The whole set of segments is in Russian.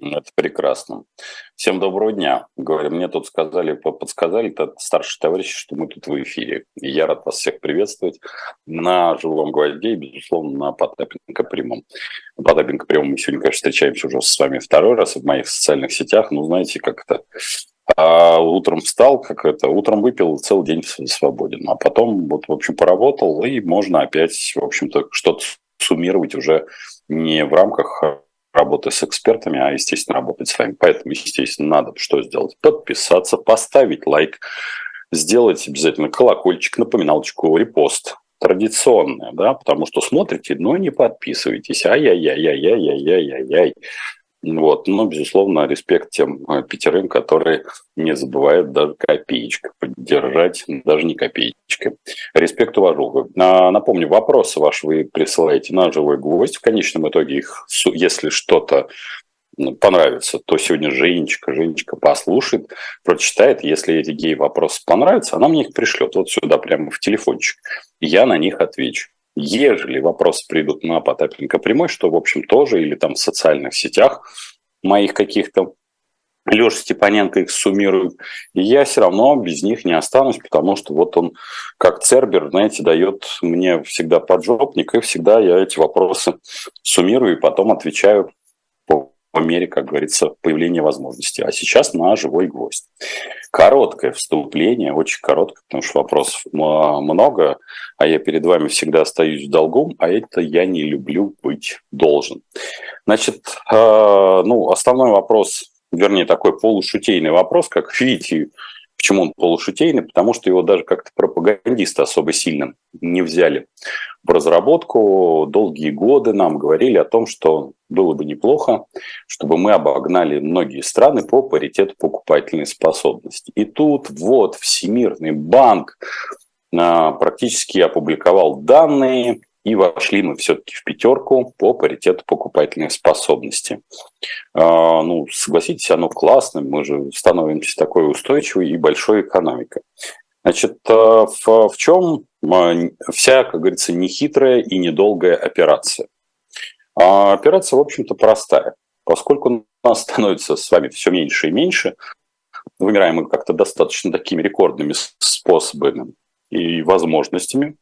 Это прекрасно. Всем доброго дня. Говорю, мне тут сказали, подсказали это старшие товарищи, что мы тут в эфире. И я рад вас всех приветствовать на живом гвозде и, безусловно, на Потапенко прямом. На Потапенко прямом мы сегодня, конечно, встречаемся уже с вами второй раз в моих социальных сетях. Ну, знаете, как это а утром встал, как это, утром выпил, целый день свободен. А потом, вот, в общем, поработал, и можно опять, в общем-то, что-то суммировать уже не в рамках работы с экспертами, а, естественно, работать с вами. Поэтому, естественно, надо что сделать? Подписаться, поставить лайк, сделать обязательно колокольчик, напоминалочку, репост. Традиционное, да, потому что смотрите, но не подписывайтесь. Ай-яй-яй-яй-яй-яй-яй-яй. Вот. Но, безусловно, респект тем э, пятерым, которые не забывают даже копеечку поддержать, даже не копеечкой. Респект, уважуха. Напомню, вопросы ваши вы присылаете на живой гвоздь. В конечном итоге их, если что-то понравится, то сегодня Женечка, Женечка послушает, прочитает. Если эти гей-вопросы понравятся, она мне их пришлет вот сюда прямо в телефончик. Я на них отвечу. Ежели вопросы придут на Потапенко прямой, что, в общем, тоже, или там в социальных сетях моих каких-то, Леша Степаненко их суммирует, и я все равно без них не останусь, потому что вот он, как Цербер, знаете, дает мне всегда поджопник, и всегда я эти вопросы суммирую и потом отвечаю мере, как говорится, появления возможности. А сейчас на живой гвоздь. Короткое вступление, очень короткое, потому что вопросов много, а я перед вами всегда остаюсь долгом, а это я не люблю быть должен. Значит, э, ну, основной вопрос, вернее, такой полушутейный вопрос, как видите, Почему он полушутейный? Потому что его даже как-то пропагандисты особо сильно не взяли в разработку. Долгие годы нам говорили о том, что было бы неплохо, чтобы мы обогнали многие страны по паритету покупательной способности. И тут вот Всемирный банк а, практически опубликовал данные, и вошли мы все-таки в пятерку по паритету покупательной способности. А, ну, согласитесь, оно классно, мы же становимся такой устойчивой и большой экономикой. Значит, а, в, в чем а, вся, как говорится, нехитрая и недолгая операция? А операция, в общем-то, простая. Поскольку нас становится с вами все меньше и меньше, вымираем мы как-то достаточно такими рекордными способами и возможностями,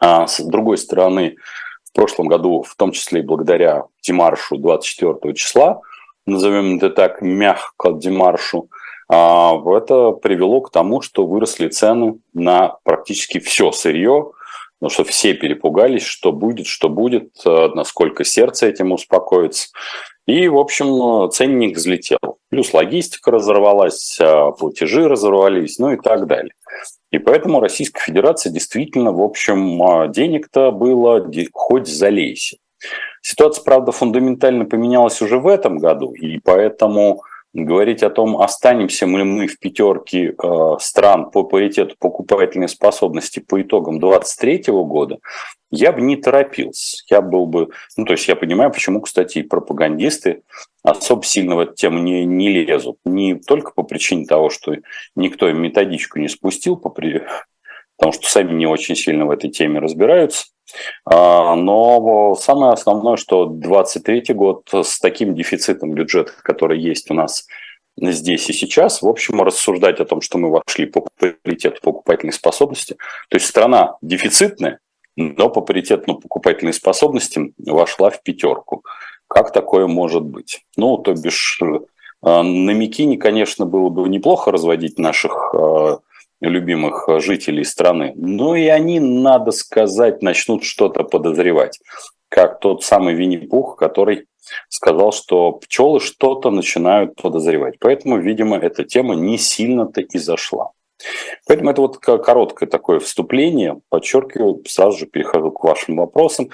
а с другой стороны, в прошлом году, в том числе и благодаря Демаршу 24 числа, назовем это так, мягко Демаршу, а, это привело к тому, что выросли цены на практически все сырье, потому что все перепугались, что будет, что будет, э, насколько сердце этим успокоится. И, в общем, ценник взлетел. Плюс логистика разорвалась, а, платежи разорвались, ну и так далее. И поэтому Российская Федерация действительно, в общем, а, денег-то было хоть залейся. Ситуация, правда, фундаментально поменялась уже в этом году, и поэтому говорить о том, останемся ли мы в пятерке э, стран по паритету покупательной способности по итогам 2023 года, я бы не торопился. Я был бы... Ну, то есть я понимаю, почему, кстати, и пропагандисты особо сильно в эту тему не, не лезут. Не только по причине того, что никто им методичку не спустил, по, потому что сами не очень сильно в этой теме разбираются, но самое основное, что 2023 год с таким дефицитом бюджета, который есть у нас здесь и сейчас, в общем, рассуждать о том, что мы вошли по паритету покупательной способности. То есть страна дефицитная, но по паритету покупательной способности вошла в пятерку. Как такое может быть? Ну, то бишь, э, на Микине, конечно, было бы неплохо разводить наших э, любимых э, жителей страны. Но и они, надо сказать, начнут что-то подозревать. Как тот самый Винни-Пух, который сказал, что пчелы что-то начинают подозревать. Поэтому, видимо, эта тема не сильно-то и зашла. Поэтому это вот короткое такое вступление. Подчеркиваю, сразу же перехожу к вашим вопросам.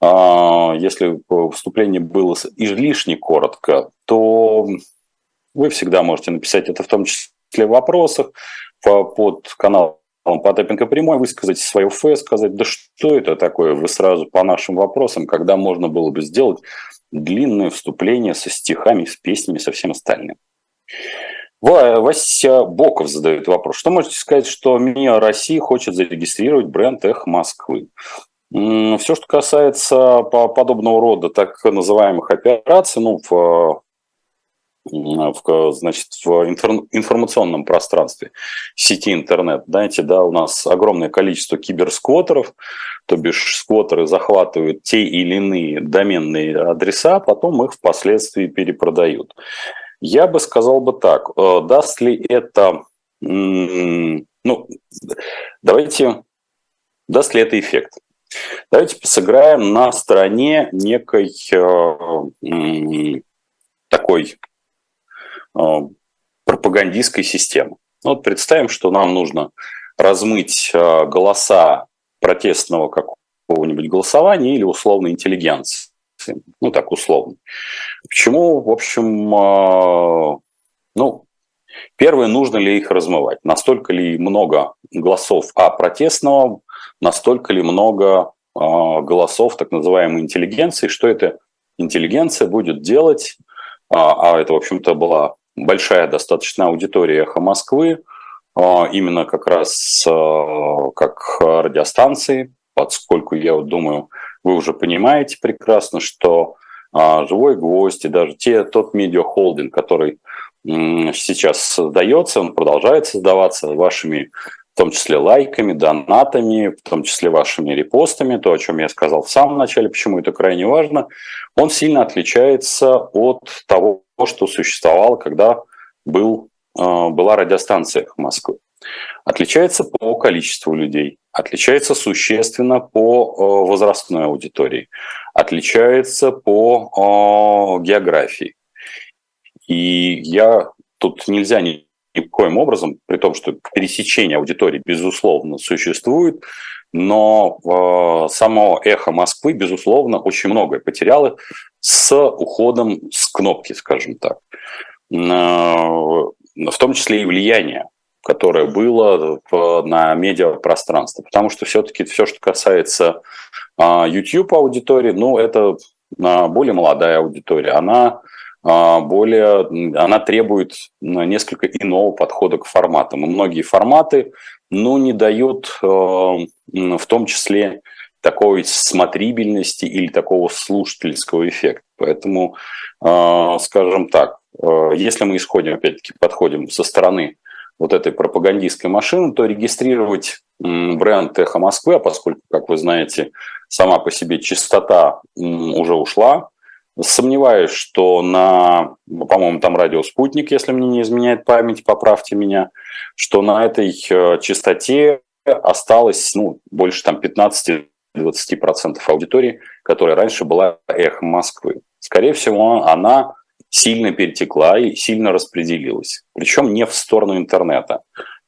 А, если вступление было излишне коротко, то вы всегда можете написать это в том числе в вопросах под каналом Потапенко прямой, высказать свое ФЭ, сказать, да что это такое, вы сразу по нашим вопросам, когда можно было бы сделать длинное вступление со стихами, с песнями, со всем остальным. Вася Боков задает вопрос. Что можете сказать, что МИА России хочет зарегистрировать бренд «Эх Москвы»? Все, что касается подобного рода так называемых операций, ну, в значит, в информационном пространстве сети интернет. Знаете, да, у нас огромное количество киберсквотеров, то бишь сквотеры захватывают те или иные доменные адреса, потом их впоследствии перепродают. Я бы сказал бы так, э, даст ли это, ну, давайте, даст ли это эффект? Давайте сыграем на стороне некой э, такой пропагандистской системы. Вот представим, что нам нужно размыть э, голоса протестного какого-нибудь голосования или условной интеллигенции. Ну, так условно. Почему, в общем, э, ну, первое, нужно ли их размывать? Настолько ли много голосов А протестного настолько ли много голосов так называемой интеллигенции, что эта интеллигенция будет делать, а, а это, в общем-то, была большая достаточно аудитория «Эхо Москвы», а, именно как раз как радиостанции, поскольку я думаю, вы уже понимаете прекрасно, что «Живой гвоздь» и даже те, тот медиахолдинг, который сейчас создается, он продолжает создаваться вашими в том числе лайками, донатами, в том числе вашими репостами, то, о чем я сказал в самом начале, почему это крайне важно, он сильно отличается от того, что существовало, когда был, э, была радиостанция Москвы. Отличается по количеству людей, отличается существенно по э, возрастной аудитории, отличается по э, географии. И я тут нельзя не никоим образом, при том, что пересечение аудитории, безусловно, существует, но само эхо Москвы, безусловно, очень многое потеряло с уходом с кнопки, скажем так. Э, в том числе и влияние, которое было на медиапространство. Потому что все-таки все, что касается э, YouTube аудитории, ну, это э, более молодая аудитория. Она а, более, она требует несколько иного подхода к форматам. И многие форматы, ну, не дают э, в том числе такой смотрибельности или такого слушательского эффекта. Поэтому, э, скажем так, э, если мы исходим, опять-таки, подходим со стороны вот этой пропагандистской машины, то регистрировать бренд «Эхо Москвы», а поскольку, как вы знаете, сама по себе частота уже ушла, Сомневаюсь, что на, по-моему, там радио «Спутник», если мне не изменяет память, поправьте меня, что на этой э, частоте осталось ну, больше там 15-20% аудитории, которая раньше была эхо Москвы. Скорее всего, она сильно перетекла и сильно распределилась. Причем не в сторону интернета.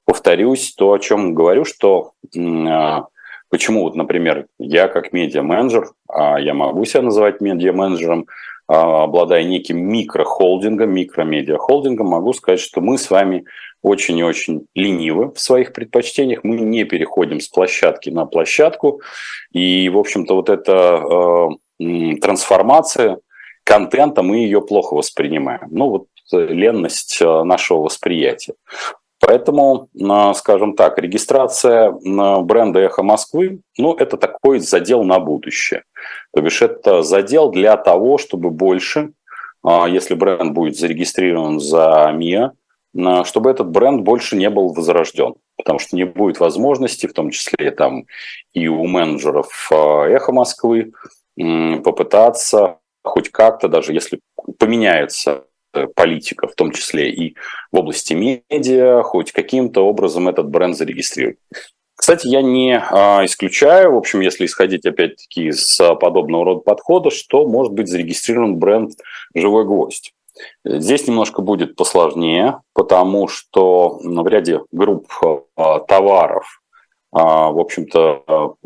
Повторюсь, то, о чем говорю, что э, Почему, вот, например, я как медиа-менеджер, а я могу себя называть медиа-менеджером, а, обладая неким микрохолдингом, микромедиахолдингом, могу сказать, что мы с вами очень и очень ленивы в своих предпочтениях, мы не переходим с площадки на площадку, и, в общем-то, вот эта э, трансформация контента, мы ее плохо воспринимаем. Ну, вот э, ленность э, нашего восприятия. Поэтому, скажем так, регистрация бренда «Эхо Москвы», ну, это такой задел на будущее. То бишь, это задел для того, чтобы больше, а, если бренд будет зарегистрирован за МИА, чтобы этот бренд больше не был возрожден. Потому что не будет возможности, в том числе там и у менеджеров а, «Эхо Москвы», попытаться хоть как-то, даже если поменяется политика, в том числе и в области медиа, хоть каким-то образом этот бренд зарегистрировать. Кстати, я не а, исключаю, в общем, если исходить опять-таки из подобного рода подхода, что может быть зарегистрирован бренд «Живой гвоздь». Здесь немножко будет посложнее, потому что в ряде групп а, товаров а, в общем-то,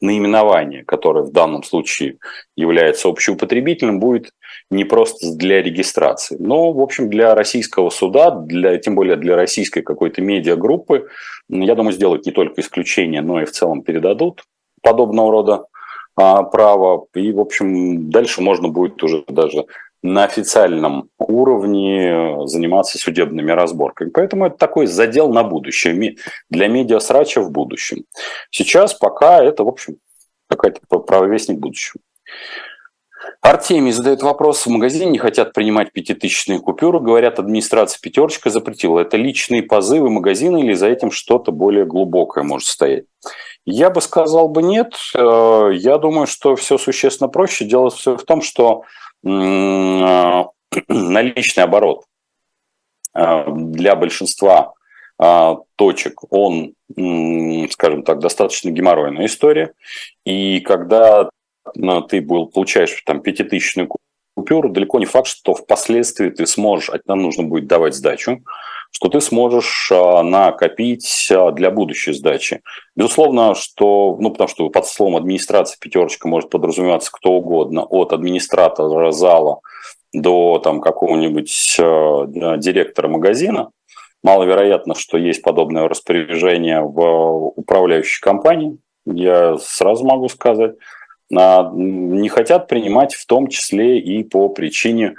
наименование, которое в данном случае является общеупотребительным, будет не просто для регистрации, но, в общем, для российского суда, для, тем более для российской какой-то медиагруппы, я думаю, сделают не только исключение, но и в целом передадут подобного рода а, право. И, в общем, дальше можно будет уже даже на официальном уровне заниматься судебными разборками. Поэтому это такой задел на будущее, для медиасрача в будущем. Сейчас пока это, в общем, какая-то правовестник будущего. Артемий задает вопрос. В магазине не хотят принимать пятитысячные купюры. Говорят, администрация пятерочка запретила. Это личные позывы магазина или за этим что-то более глубокое может стоять? Я бы сказал бы нет. Э, я думаю, что все существенно проще. Дело все в том, что э, наличный оборот э, для большинства точек, он, скажем так, достаточно геморройная история. И когда ты был, получаешь там пятитысячную купюру, далеко не факт, что впоследствии ты сможешь, а нам нужно будет давать сдачу, что ты сможешь а, накопить а, для будущей сдачи. Безусловно, что, ну, потому что под словом администрация пятерочка может подразумеваться кто угодно, от администратора зала до там какого-нибудь э, директора магазина. Маловероятно, что есть подобное распоряжение в управляющей компании. Я сразу могу сказать не хотят принимать в том числе и по причине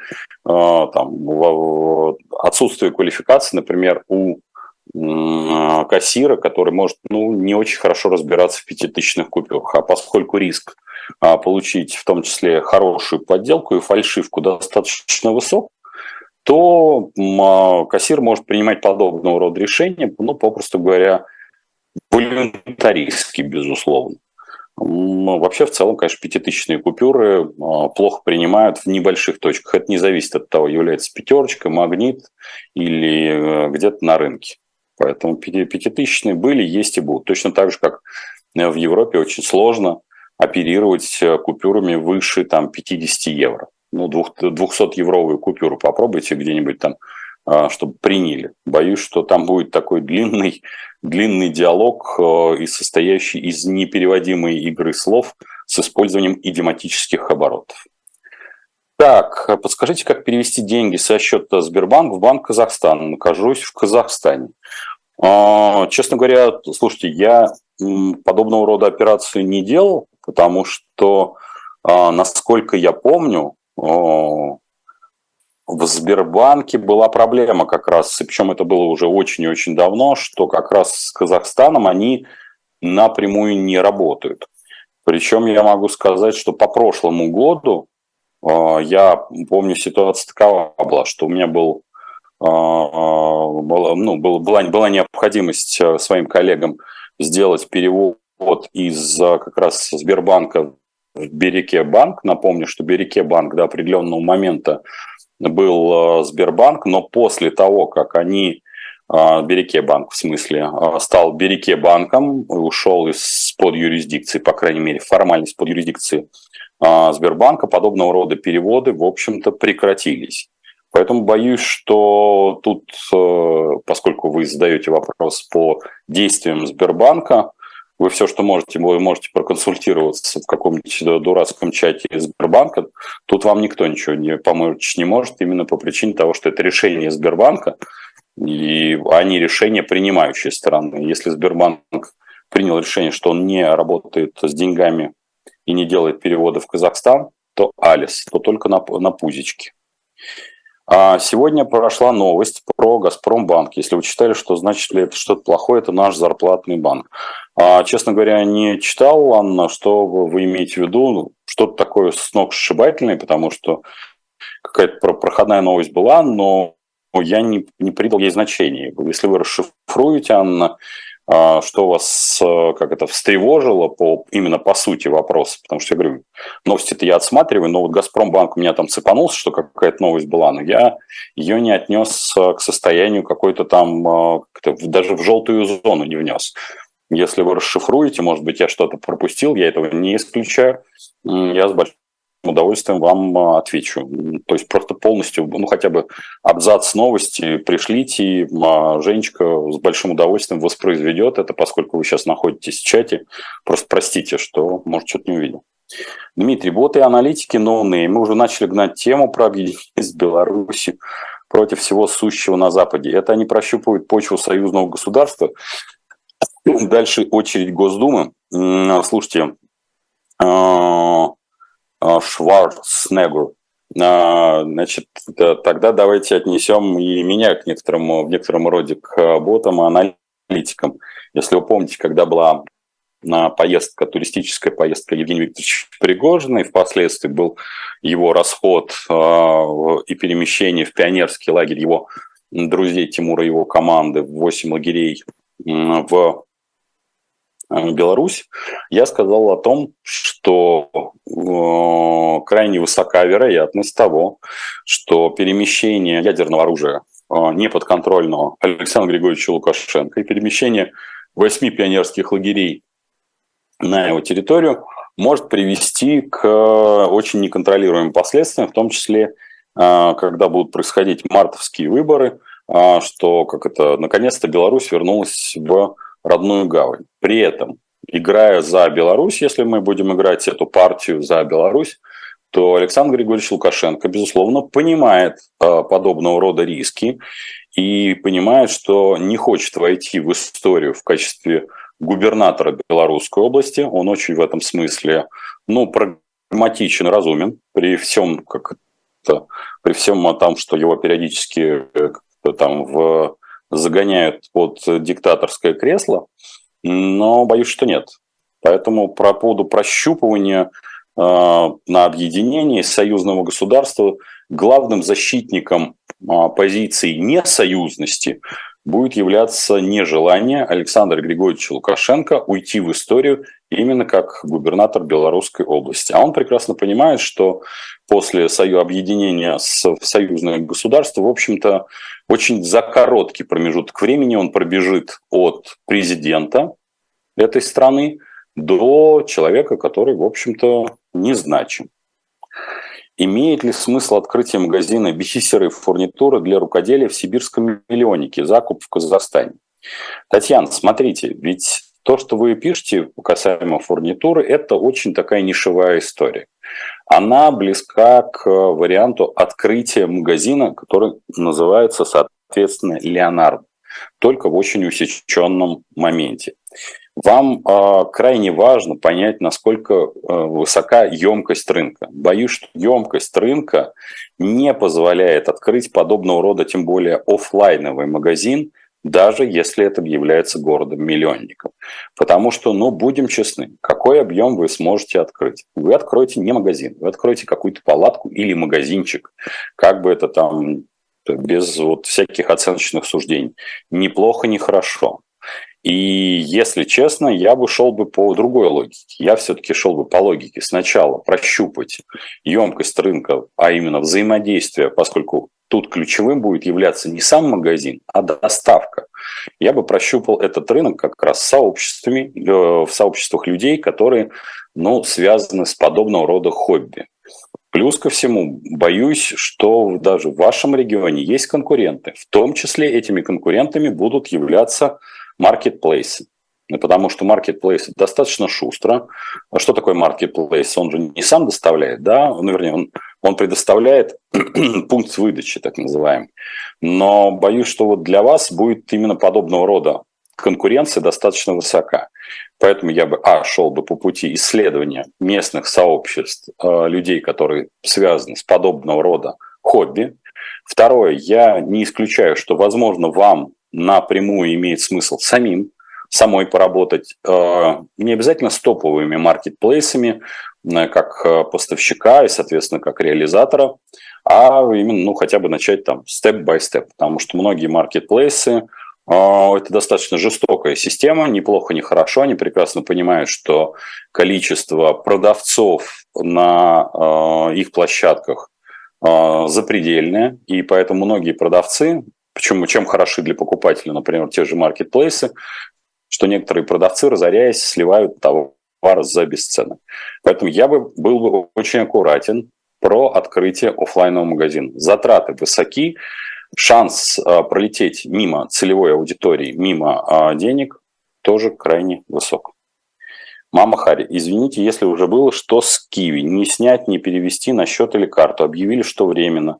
э, там, отсутствия квалификации, например, у кассира, который может ну, не очень хорошо разбираться в пятитысячных купюрах. А поскольку риск а, получить в том числе хорошую подделку и фальшивку достаточно высок, то а, кассир может принимать подобного рода решения, ну, попросту говоря, волюнтаристски, безусловно. Вообще, в целом, конечно, пятитысячные купюры а, плохо принимают в небольших точках. Это не зависит от того, является пятерочка, магнит или э, где-то на рынке. Поэтому пятитысячные были, есть и будут. Точно так же, как в Европе очень сложно оперировать э, купюрами выше там, 50 евро. Ну, 200-евровую купюру попробуйте где-нибудь там чтобы приняли. Боюсь, что там будет такой длинный, длинный диалог э, и состоящий из непереводимой игры слов с использованием идиоматических оборотов. Так, подскажите, как перевести деньги со счета Сбербанк в Банк Казахстана? Нахожусь в Казахстане. А, честно говоря, слушайте, я подобного рода операции не делал, потому что, а, насколько я помню, в Сбербанке была проблема как раз, причем это было уже очень и очень давно, что как раз с Казахстаном они напрямую не работают. Причем я могу сказать, что по прошлому году э, я помню ситуация такова была, что у меня был, э, была, ну, был, была, была необходимость э, своим коллегам сделать перевод из как раз Сбербанка в Береке банк. Напомню, что Береке банк до определенного момента был э, Сбербанк, но после того, как они э, Береке банк, в смысле, э, стал Береке банком, ушел из-под юрисдикции, по крайней мере, формально из-под юрисдикции Сбербанка, подобного рода переводы, в общем-то, прекратились. Поэтому боюсь, что тут, поскольку вы задаете вопрос по действиям Сбербанка, вы все, что можете, вы можете проконсультироваться в каком-нибудь дурацком чате Сбербанка. Тут вам никто ничего не помочь не может, именно по причине того, что это решение Сбербанка, и они решение принимающей стороны. Если Сбербанк принял решение, что он не работает с деньгами и не делает переводы в Казахстан, то Алис, то только на, на пузичке. А сегодня прошла новость про Газпромбанк. Если вы читали, что значит ли это что-то плохое, это наш зарплатный банк. А, честно говоря, не читал, Анна, что вы имеете в виду, ну, что-то такое сногсшибательное, потому что какая-то проходная новость была, но я не, не придал ей значения. Если вы расшифруете, Анна, что вас э, как это встревожило по, именно по сути вопроса, потому что я говорю, новости-то я отсматриваю, но вот Газпромбанк у меня там цепанулся, что какая-то новость была, но я ее не отнес э, к состоянию какой-то там, э, даже в желтую зону не внес. Если вы расшифруете, может быть, я что-то пропустил, я этого не исключаю, я с большим удовольствием вам а, отвечу. То есть просто полностью, ну хотя бы абзац новости пришлите, а, Женечка с большим удовольствием воспроизведет это, поскольку вы сейчас находитесь в чате. Просто простите, что, может, что-то не увидел. Дмитрий, боты и аналитики новые. Мы уже начали гнать тему про объединение с Беларусью против всего сущего на Западе. Это они прощупывают почву союзного государства. Дальше очередь Госдумы. Слушайте, а, а, Шварцнегру. А, значит, тогда давайте отнесем и меня к некоторому, в некотором роде к ботам и аналитикам. Если вы помните, когда была поездка, туристическая поездка Евгения Викторовича Пригожина, и впоследствии был его расход и перемещение в пионерский лагерь его друзей Тимура и его команды в 8 лагерей в Беларусь, я сказал о том, что э, крайне высока вероятность того, что перемещение ядерного оружия э, неподконтрольного Александра Григорьевича Лукашенко и перемещение восьми пионерских лагерей на его территорию может привести к очень неконтролируемым последствиям, в том числе когда будут происходить мартовские выборы, что как это наконец-то Беларусь вернулась в родную гавань. При этом, играя за Беларусь, если мы будем играть эту партию за Беларусь, то Александр Григорьевич Лукашенко, безусловно, понимает а, подобного рода риски и понимает, что не хочет войти в историю в качестве губернатора Белорусской области. Он очень в этом смысле ну, прагматичен, разумен при всем, как что при всем том, что его периодически э, там в, загоняют под диктаторское кресло, но боюсь, что нет. Поэтому по поводу прощупывания э, на объединении союзного государства главным защитником э, позиции несоюзности будет являться нежелание Александра Григорьевича Лукашенко уйти в историю именно как губернатор Белорусской области. А он прекрасно понимает, что после союза объединения с союзное государство, в общем-то, очень за короткий промежуток времени он пробежит от президента этой страны до человека, который, в общем-то, незначим. Имеет ли смысл открытие магазина бисеры фурнитуры для рукоделия в сибирском миллионнике, закуп в Казахстане? Татьяна, смотрите, ведь то, что вы пишете касаемо фурнитуры, это очень такая нишевая история. Она близка к варианту открытия магазина, который называется, соответственно, Леонардо, только в очень усеченном моменте. Вам э, крайне важно понять, насколько э, высока емкость рынка. Боюсь, что емкость рынка не позволяет открыть подобного рода, тем более офлайновый магазин, даже если это является городом-миллионником. Потому что, ну, будем честны, какой объем вы сможете открыть? Вы откроете не магазин, вы откроете какую-то палатку или магазинчик, как бы это там без вот всяких оценочных суждений. Неплохо, не хорошо. И если честно, я бы шел бы по другой логике. Я все-таки шел бы по логике сначала прощупать емкость рынка, а именно взаимодействие, поскольку тут ключевым будет являться не сам магазин, а доставка. Я бы прощупал этот рынок как раз сообществами, э, в сообществах людей, которые ну, связаны с подобного рода хобби. Плюс ко всему, боюсь, что даже в вашем регионе есть конкуренты. В том числе этими конкурентами будут являться маркетплейсы. Потому что маркетплейс достаточно шустро. А что такое маркетплейс? Он же не сам доставляет, да, ну, вернее, он, он предоставляет пункт выдачи, так называемый. Но боюсь, что вот для вас будет именно подобного рода конкуренция достаточно высока. Поэтому я бы, а, шел бы по пути исследования местных сообществ, э, людей, которые связаны с подобного рода хобби. Второе, я не исключаю, что, возможно, вам напрямую имеет смысл самим, самой поработать, э, не обязательно с топовыми маркетплейсами, э, как э, поставщика и, соответственно, как реализатора, а именно, ну, хотя бы начать там степ-бай-степ, потому что многие маркетплейсы это достаточно жестокая система, неплохо, не хорошо. Они прекрасно понимают, что количество продавцов на их площадках запредельное, и поэтому многие продавцы Почему, чем хороши для покупателя, например, те же маркетплейсы, что некоторые продавцы, разоряясь, сливают товар за бесценок. Поэтому я бы был бы очень аккуратен про открытие офлайнового магазина. Затраты высоки, шанс э, пролететь мимо целевой аудитории, мимо э, денег тоже крайне высок. Мама Хари, извините, если уже было, что с Киви? Не снять, не перевести на счет или карту. Объявили, что временно,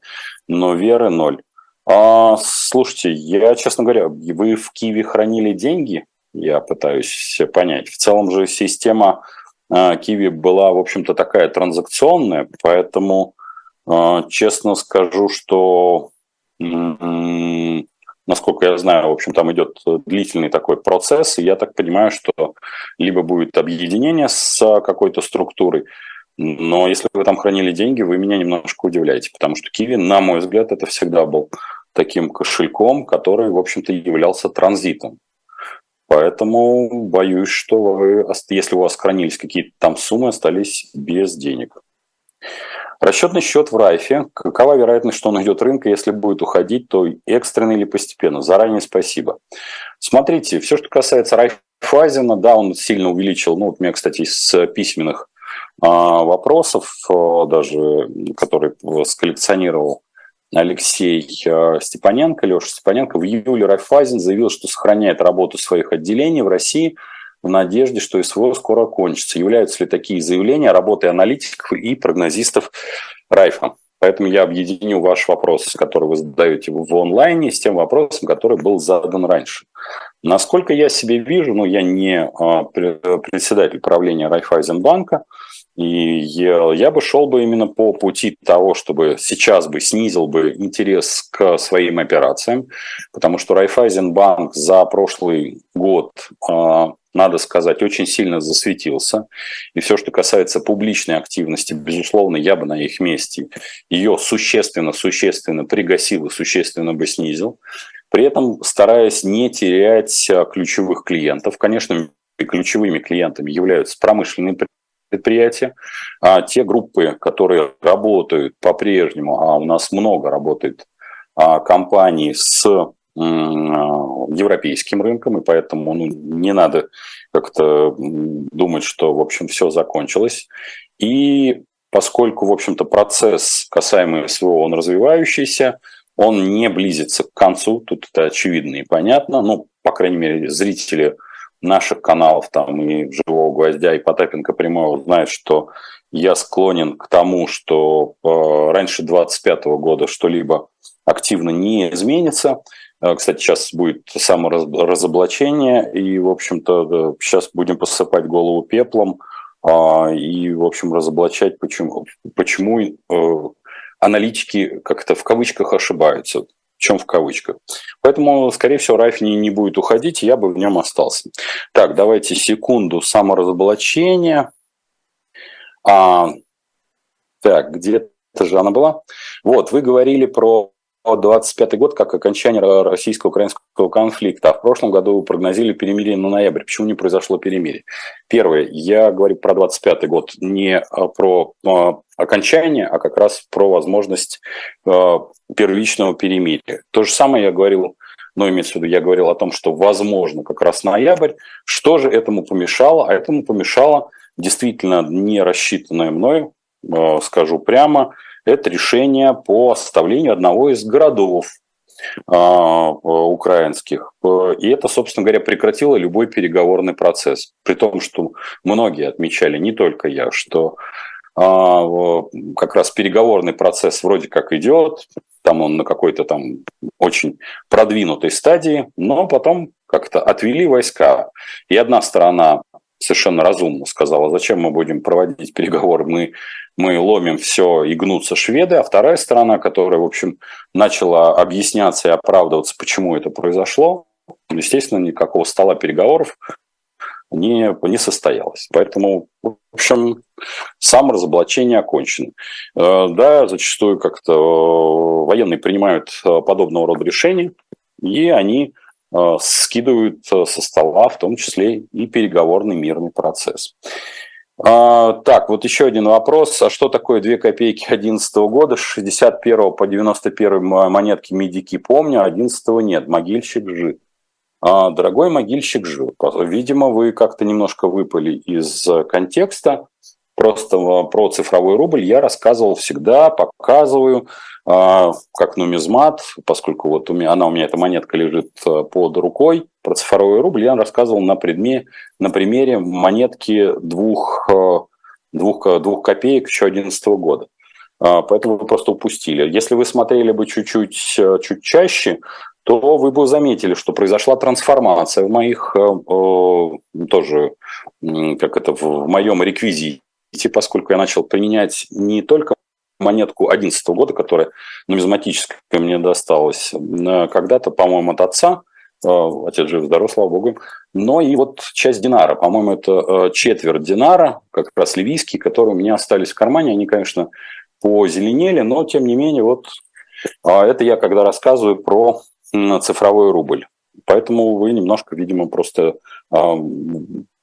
но веры ноль. А, слушайте, я, честно говоря, вы в Киеве хранили деньги? Я пытаюсь понять. В целом же система а, Киви была, в общем-то, такая транзакционная, поэтому а, честно скажу, что насколько я знаю, в общем, там идет длительный такой процесс, и я так понимаю, что либо будет объединение с какой-то структурой, но если вы там хранили деньги, вы меня немножко удивляете, потому что Киви, на мой взгляд, это всегда был таким кошельком, который, в общем-то, являлся транзитом. Поэтому боюсь, что вы, если у вас хранились какие-то там суммы, остались без денег. Расчетный счет в Райфе. Какова вероятность, что он идет рынка, если будет уходить, то экстренно или постепенно? Заранее спасибо. Смотрите, все, что касается Райффайзена, да, он сильно увеличил, ну, вот у меня, кстати, из письменных вопросов, а, даже который сколлекционировал Алексей а, Степаненко, Леша Степаненко, в июле Райффайзен заявил, что сохраняет работу своих отделений в России в надежде, что СВО скоро кончится. Являются ли такие заявления работой аналитиков и прогнозистов Райфа? Поэтому я объединю ваш вопрос, который вы задаете в онлайне, с тем вопросом, который был задан раньше. Насколько я себе вижу, ну, я не председатель правления Райфайзенбанка, и я, бы шел бы именно по пути того, чтобы сейчас бы снизил бы интерес к своим операциям, потому что Райфайзенбанк за прошлый год, а, надо сказать, очень сильно засветился. И все, что касается публичной активности, безусловно, я бы на их месте ее существенно-существенно пригасил и существенно бы снизил. При этом стараясь не терять а, ключевых клиентов. Конечно, ключевыми клиентами являются промышленные предприятия, а те группы, которые работают по-прежнему, а у нас много работает а, компаний с а, европейским рынком, и поэтому ну, не надо как-то думать, что, в общем, все закончилось. И поскольку, в общем-то, процесс касаемый СВО, он развивающийся, он не близится к концу, тут это очевидно и понятно, ну, по крайней мере, зрители наших каналов, там и «Живого гвоздя», и Потапенко прямого знают, что я склонен к тому, что э, раньше 25 года что-либо активно не изменится. Э, кстати, сейчас будет саморазоблачение, и, в общем-то, сейчас будем посыпать голову пеплом а, и, в общем, разоблачать, почему, почему э, аналитики как-то в кавычках ошибаются чем в кавычках. Поэтому, скорее всего, Райф не, не будет уходить, и я бы в нем остался. Так, давайте секунду саморазоблачения. А, так, где-то же она была. Вот, вы говорили про 25 год как окончание российско-украинского конфликта. А в прошлом году прогнозили перемирие на ноябрь. Почему не произошло перемирие? Первое, я говорю про 25 год, не а, про а, окончание, а как раз про возможность а, первичного перемирия. То же самое я говорил, но имеется в виду, я говорил о том, что возможно как раз ноябрь. Что же этому помешало? А этому помешало действительно не рассчитанное мною, скажу прямо, это решение по оставлению одного из городов а, украинских. И это, собственно говоря, прекратило любой переговорный процесс. При том, что многие отмечали, не только я, что а, как раз переговорный процесс вроде как идет, там он на какой-то там очень продвинутой стадии, но потом как-то отвели войска. И одна сторона совершенно разумно сказала, зачем мы будем проводить переговоры, мы, мы ломим все и гнутся шведы, а вторая сторона, которая, в общем, начала объясняться и оправдываться, почему это произошло, естественно, никакого стола переговоров не, не состоялось. Поэтому, в общем, саморазоблачение окончено. Э, да, зачастую как-то э, военные принимают э, подобного рода решения, и они скидывают э, со стола, в том числе и переговорный мирный процесс. А, так, вот еще один вопрос. А что такое 2 копейки 2011 года? С 61 по 91 монетки медики помню, а 11 нет. Могильщик жив. А, дорогой могильщик жив. Видимо, вы как-то немножко выпали из контекста. Просто про цифровой рубль я рассказывал всегда, показываю. А, как нумизмат, поскольку вот у меня, она у меня, эта монетка лежит э, под рукой, про цифровой рубль я рассказывал на, предме, на примере монетки двух, э, двух, э, двух копеек еще 2011 года. А, поэтому вы просто упустили. Если вы смотрели бы чуть-чуть чуть чаще, то вы бы заметили, что произошла трансформация в моих тоже, как это, в моем реквизите, поскольку я начал применять не только монетку 2011 года, которая нумизматическая мне досталась. Когда-то, по-моему, от отца, отец жив, здоров, слава богу. Но и вот часть динара, по-моему, это четверть динара, как раз ливийский, которые у меня остались в кармане. Они, конечно, позеленели, но тем не менее, вот это я когда рассказываю про цифровой рубль. Поэтому вы немножко, видимо, просто э,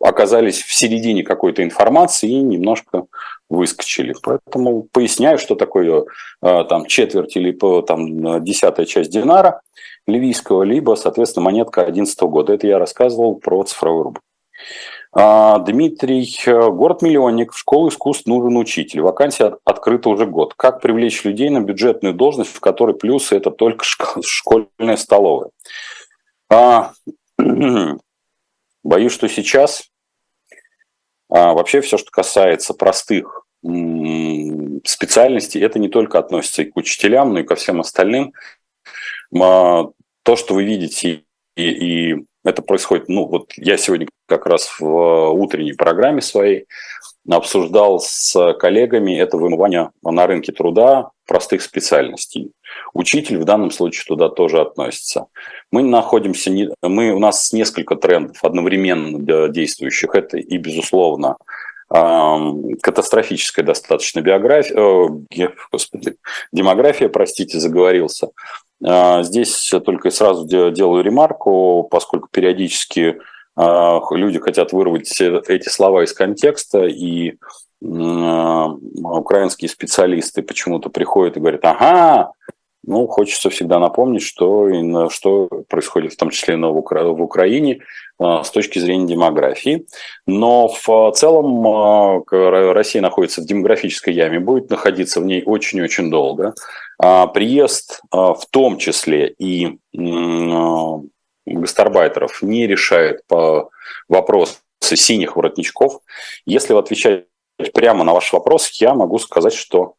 оказались в середине какой-то информации и немножко выскочили. Поэтому поясняю, что такое э, там четверть или там десятая часть динара ливийского, либо, соответственно, монетка 2011 года. Это я рассказывал про цифровой рубль. А, Дмитрий, э, город-миллионник, в школу искусств нужен учитель. Вакансия открыта уже год. Как привлечь людей на бюджетную должность, в которой плюсы это только школьная столовая? А, боюсь, что сейчас вообще все, что касается простых специальностей, это не только относится и к учителям, но и ко всем остальным. А, то, что вы видите, и, и это происходит, ну вот я сегодня как раз в утренней программе своей обсуждал с коллегами это вымывание на рынке труда простых специальностей. Учитель в данном случае туда тоже относится. Мы находимся, мы, у нас несколько трендов одновременно действующих. Это и, безусловно, катастрофическая достаточно биография, э, господи, демография, простите, заговорился. А, здесь только сразу делаю ремарку, поскольку периодически а, люди хотят вырвать эти слова из контекста, и а, украинские специалисты почему-то приходят и говорят, ага, ну, хочется всегда напомнить, что, что происходит в том числе в Украине с точки зрения демографии. Но в целом Россия находится в демографической яме, будет находиться в ней очень-очень долго. Приезд в том числе и гастарбайтеров не решает по вопросы синих воротничков. Если отвечать прямо на ваш вопрос, я могу сказать, что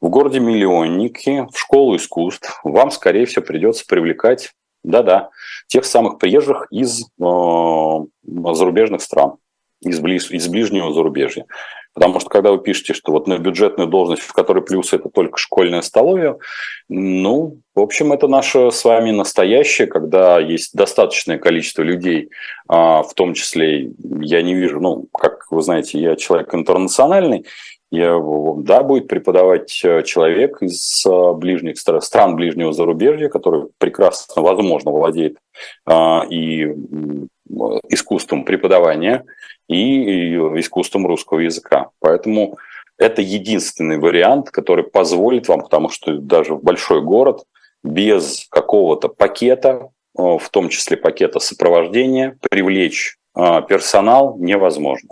в городе миллионники, в школу искусств вам, скорее всего, придется привлекать, да-да, тех самых приезжих из э, зарубежных стран, из, близ, из ближнего зарубежья. Потому что когда вы пишете, что вот на бюджетную должность, в которой плюс это только школьная столовая, ну, в общем, это наше с вами настоящее, когда есть достаточное количество людей, а, в том числе я не вижу, ну, как вы знаете, я человек интернациональный, да, будет преподавать э, человек из э, ближних стран ближнего зарубежья, который прекрасно, возможно, владеет а, и искусством преподавания, и искусством русского языка. Поэтому это единственный вариант, который позволит вам, потому что даже в большой город без какого-то пакета, э, в том числе пакета сопровождения, привлечь э, персонал невозможно.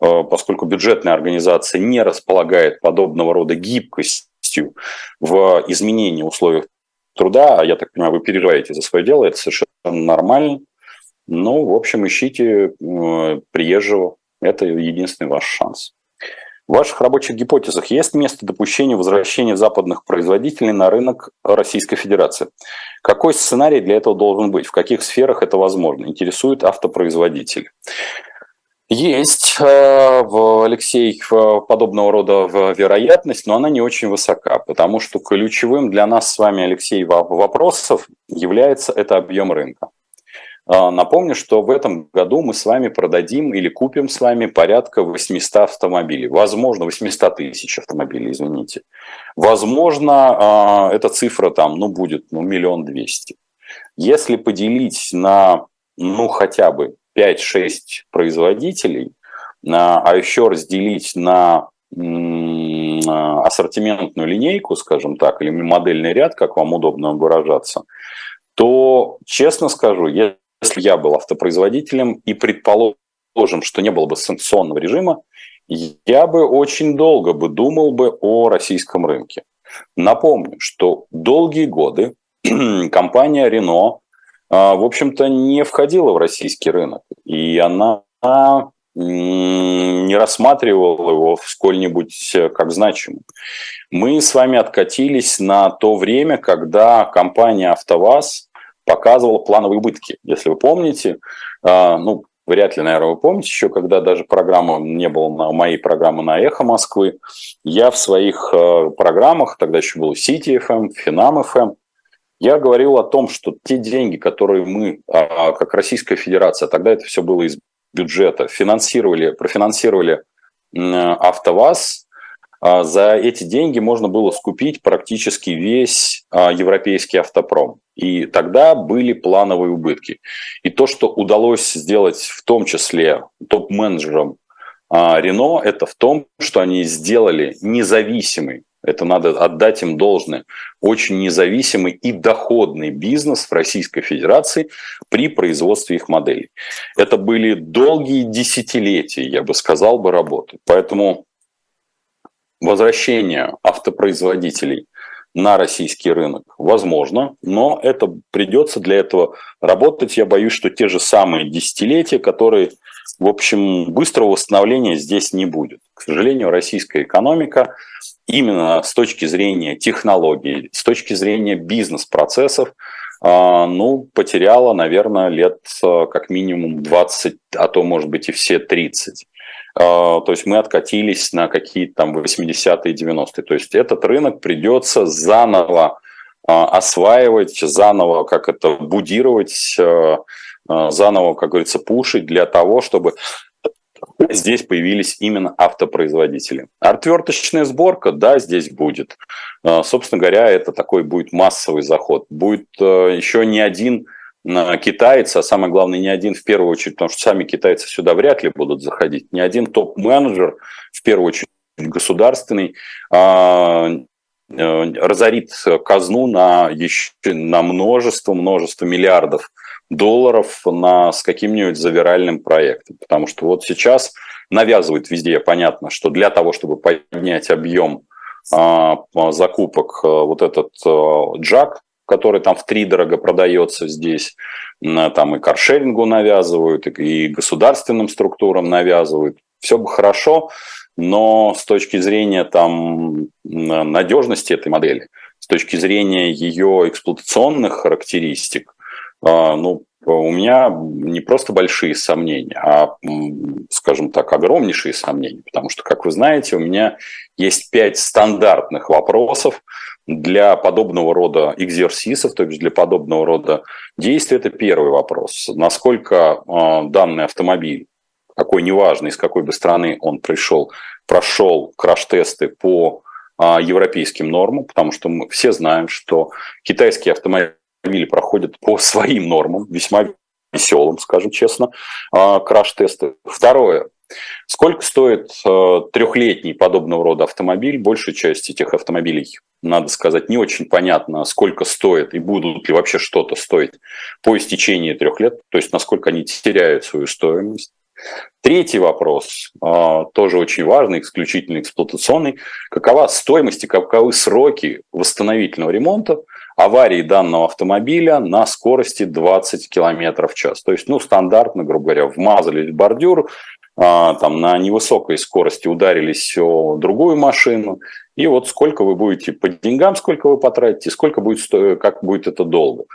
Э, поскольку бюджетная организация не располагает подобного рода гибкостью в изменении условий труда, а я так понимаю, вы переживаете за свое дело, это совершенно нормально, ну, в общем, ищите э, приезжего. Это единственный ваш шанс. В ваших рабочих гипотезах есть место допущения возвращения западных производителей на рынок Российской Федерации? Какой сценарий для этого должен быть? В каких сферах это возможно? Интересует автопроизводитель. Есть, э, Алексей, подобного рода вероятность, но она не очень высока, потому что ключевым для нас с вами, Алексей, вопросов является это объем рынка. А, напомню, что в этом году мы с вами продадим или купим с вами порядка 800 автомобилей. Возможно, 800 тысяч автомобилей, извините. Возможно, эта цифра там, ну, будет, ну, миллион двести. Если поделить на, ну, хотя бы 5-6 производителей, а еще разделить на ассортиментную линейку, скажем так, или модельный ряд, как вам удобно выражаться, то, честно скажу, если я был автопроизводителем и предположим, что не было бы санкционного режима, я бы очень долго бы думал бы о российском рынке. Напомню, что долгие годы компания Renault, а, в общем-то, не входила в российский рынок, и она не рассматривала его сколь-нибудь э, как значимым. Мы с вами откатились на то время, когда компания «АвтоВАЗ» показывала плановые убытки. Если вы помните, а, ну, вряд ли, наверное, вы помните, еще когда даже программа не было на моей программы на «Эхо Москвы», я в своих э, программах, тогда еще был City FM, Finam FM, я говорил о том, что те деньги, которые мы, а, как Российская Федерация, тогда это все было из бюджета, финансировали, профинансировали АвтоВАЗ, а, за эти деньги можно было скупить практически весь а, европейский автопром. И тогда были плановые убытки. И то, что удалось сделать в том числе топ-менеджерам Рено, это в том, что они сделали независимый это надо отдать им должное. Очень независимый и доходный бизнес в Российской Федерации при производстве их моделей. Это были долгие десятилетия, я бы сказал, бы работы. Поэтому возвращение автопроизводителей на российский рынок возможно, но это придется для этого работать. Я боюсь, что те же самые десятилетия, которые, в общем, быстрого восстановления здесь не будет. К сожалению, российская экономика именно с точки зрения технологий, с точки зрения бизнес-процессов, а, ну, потеряла, наверное, лет а, как минимум 20, а то, может быть, и все 30. А, то есть мы откатились на какие-то там 80-е, 90-е. То есть этот рынок придется заново осваивать, заново как это будировать, заново, как говорится, пушить для того, чтобы здесь появились именно автопроизводители. Отверточная сборка, да, здесь будет. А, собственно говоря, это такой будет массовый заход. Будет э, еще не один э, китаец, а самое главное, не один в первую очередь, потому что сами китайцы сюда вряд ли будут заходить, не один топ-менеджер, в первую очередь государственный, а, э, разорит казну на, еще, на множество, множество миллиардов долларов на, с каким-нибудь завиральным проектом. Потому что вот сейчас навязывают везде, понятно, что для того, чтобы поднять объем а, закупок а, вот этот джак, который там в три дорого продается здесь, там и каршерингу навязывают, и государственным структурам навязывают. Все бы хорошо, но с точки зрения там надежности этой модели, с точки зрения ее эксплуатационных характеристик, ну, у меня не просто большие сомнения, а, скажем так, огромнейшие сомнения, потому что, как вы знаете, у меня есть пять стандартных вопросов для подобного рода экзерсисов, то есть для подобного рода действий. Это первый вопрос. Насколько а, данный автомобиль, какой неважно, из какой бы страны он пришел, прошел краш-тесты по европейским нормам, потому что мы все знаем, что китайские автомобили автомобили проходят по своим нормам, весьма веселым, скажем честно, а, краш-тесты. Второе. Сколько стоит а, трехлетний подобного рода автомобиль? Большая часть этих автомобилей, надо сказать, не очень понятно, сколько стоит и будут ли вообще что-то стоить по истечении трех лет, то есть насколько они теряют свою стоимость. Третий вопрос, а, тоже очень важный, исключительно эксплуатационный. Какова стоимость и каковы сроки восстановительного ремонта аварии данного автомобиля на скорости 20 км в час. То есть, ну, стандартно, грубо говоря, вмазали в бордюр, а, там на невысокой скорости ударились о другую машину, и вот сколько вы будете по деньгам, сколько вы потратите, сколько будет как будет это долго.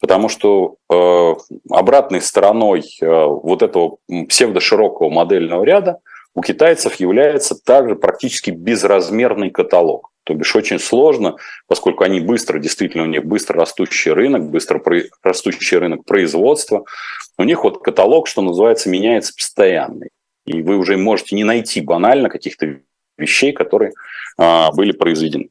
Потому что э, обратной стороной э, вот этого псевдоширокого модельного ряда у китайцев является также практически безразмерный каталог. То бишь очень сложно, поскольку они быстро, действительно у них быстро растущий рынок, быстро растущий рынок производства. У них вот каталог, что называется, меняется постоянный. И вы уже можете не найти банально каких-то вещей, которые а, были произведены.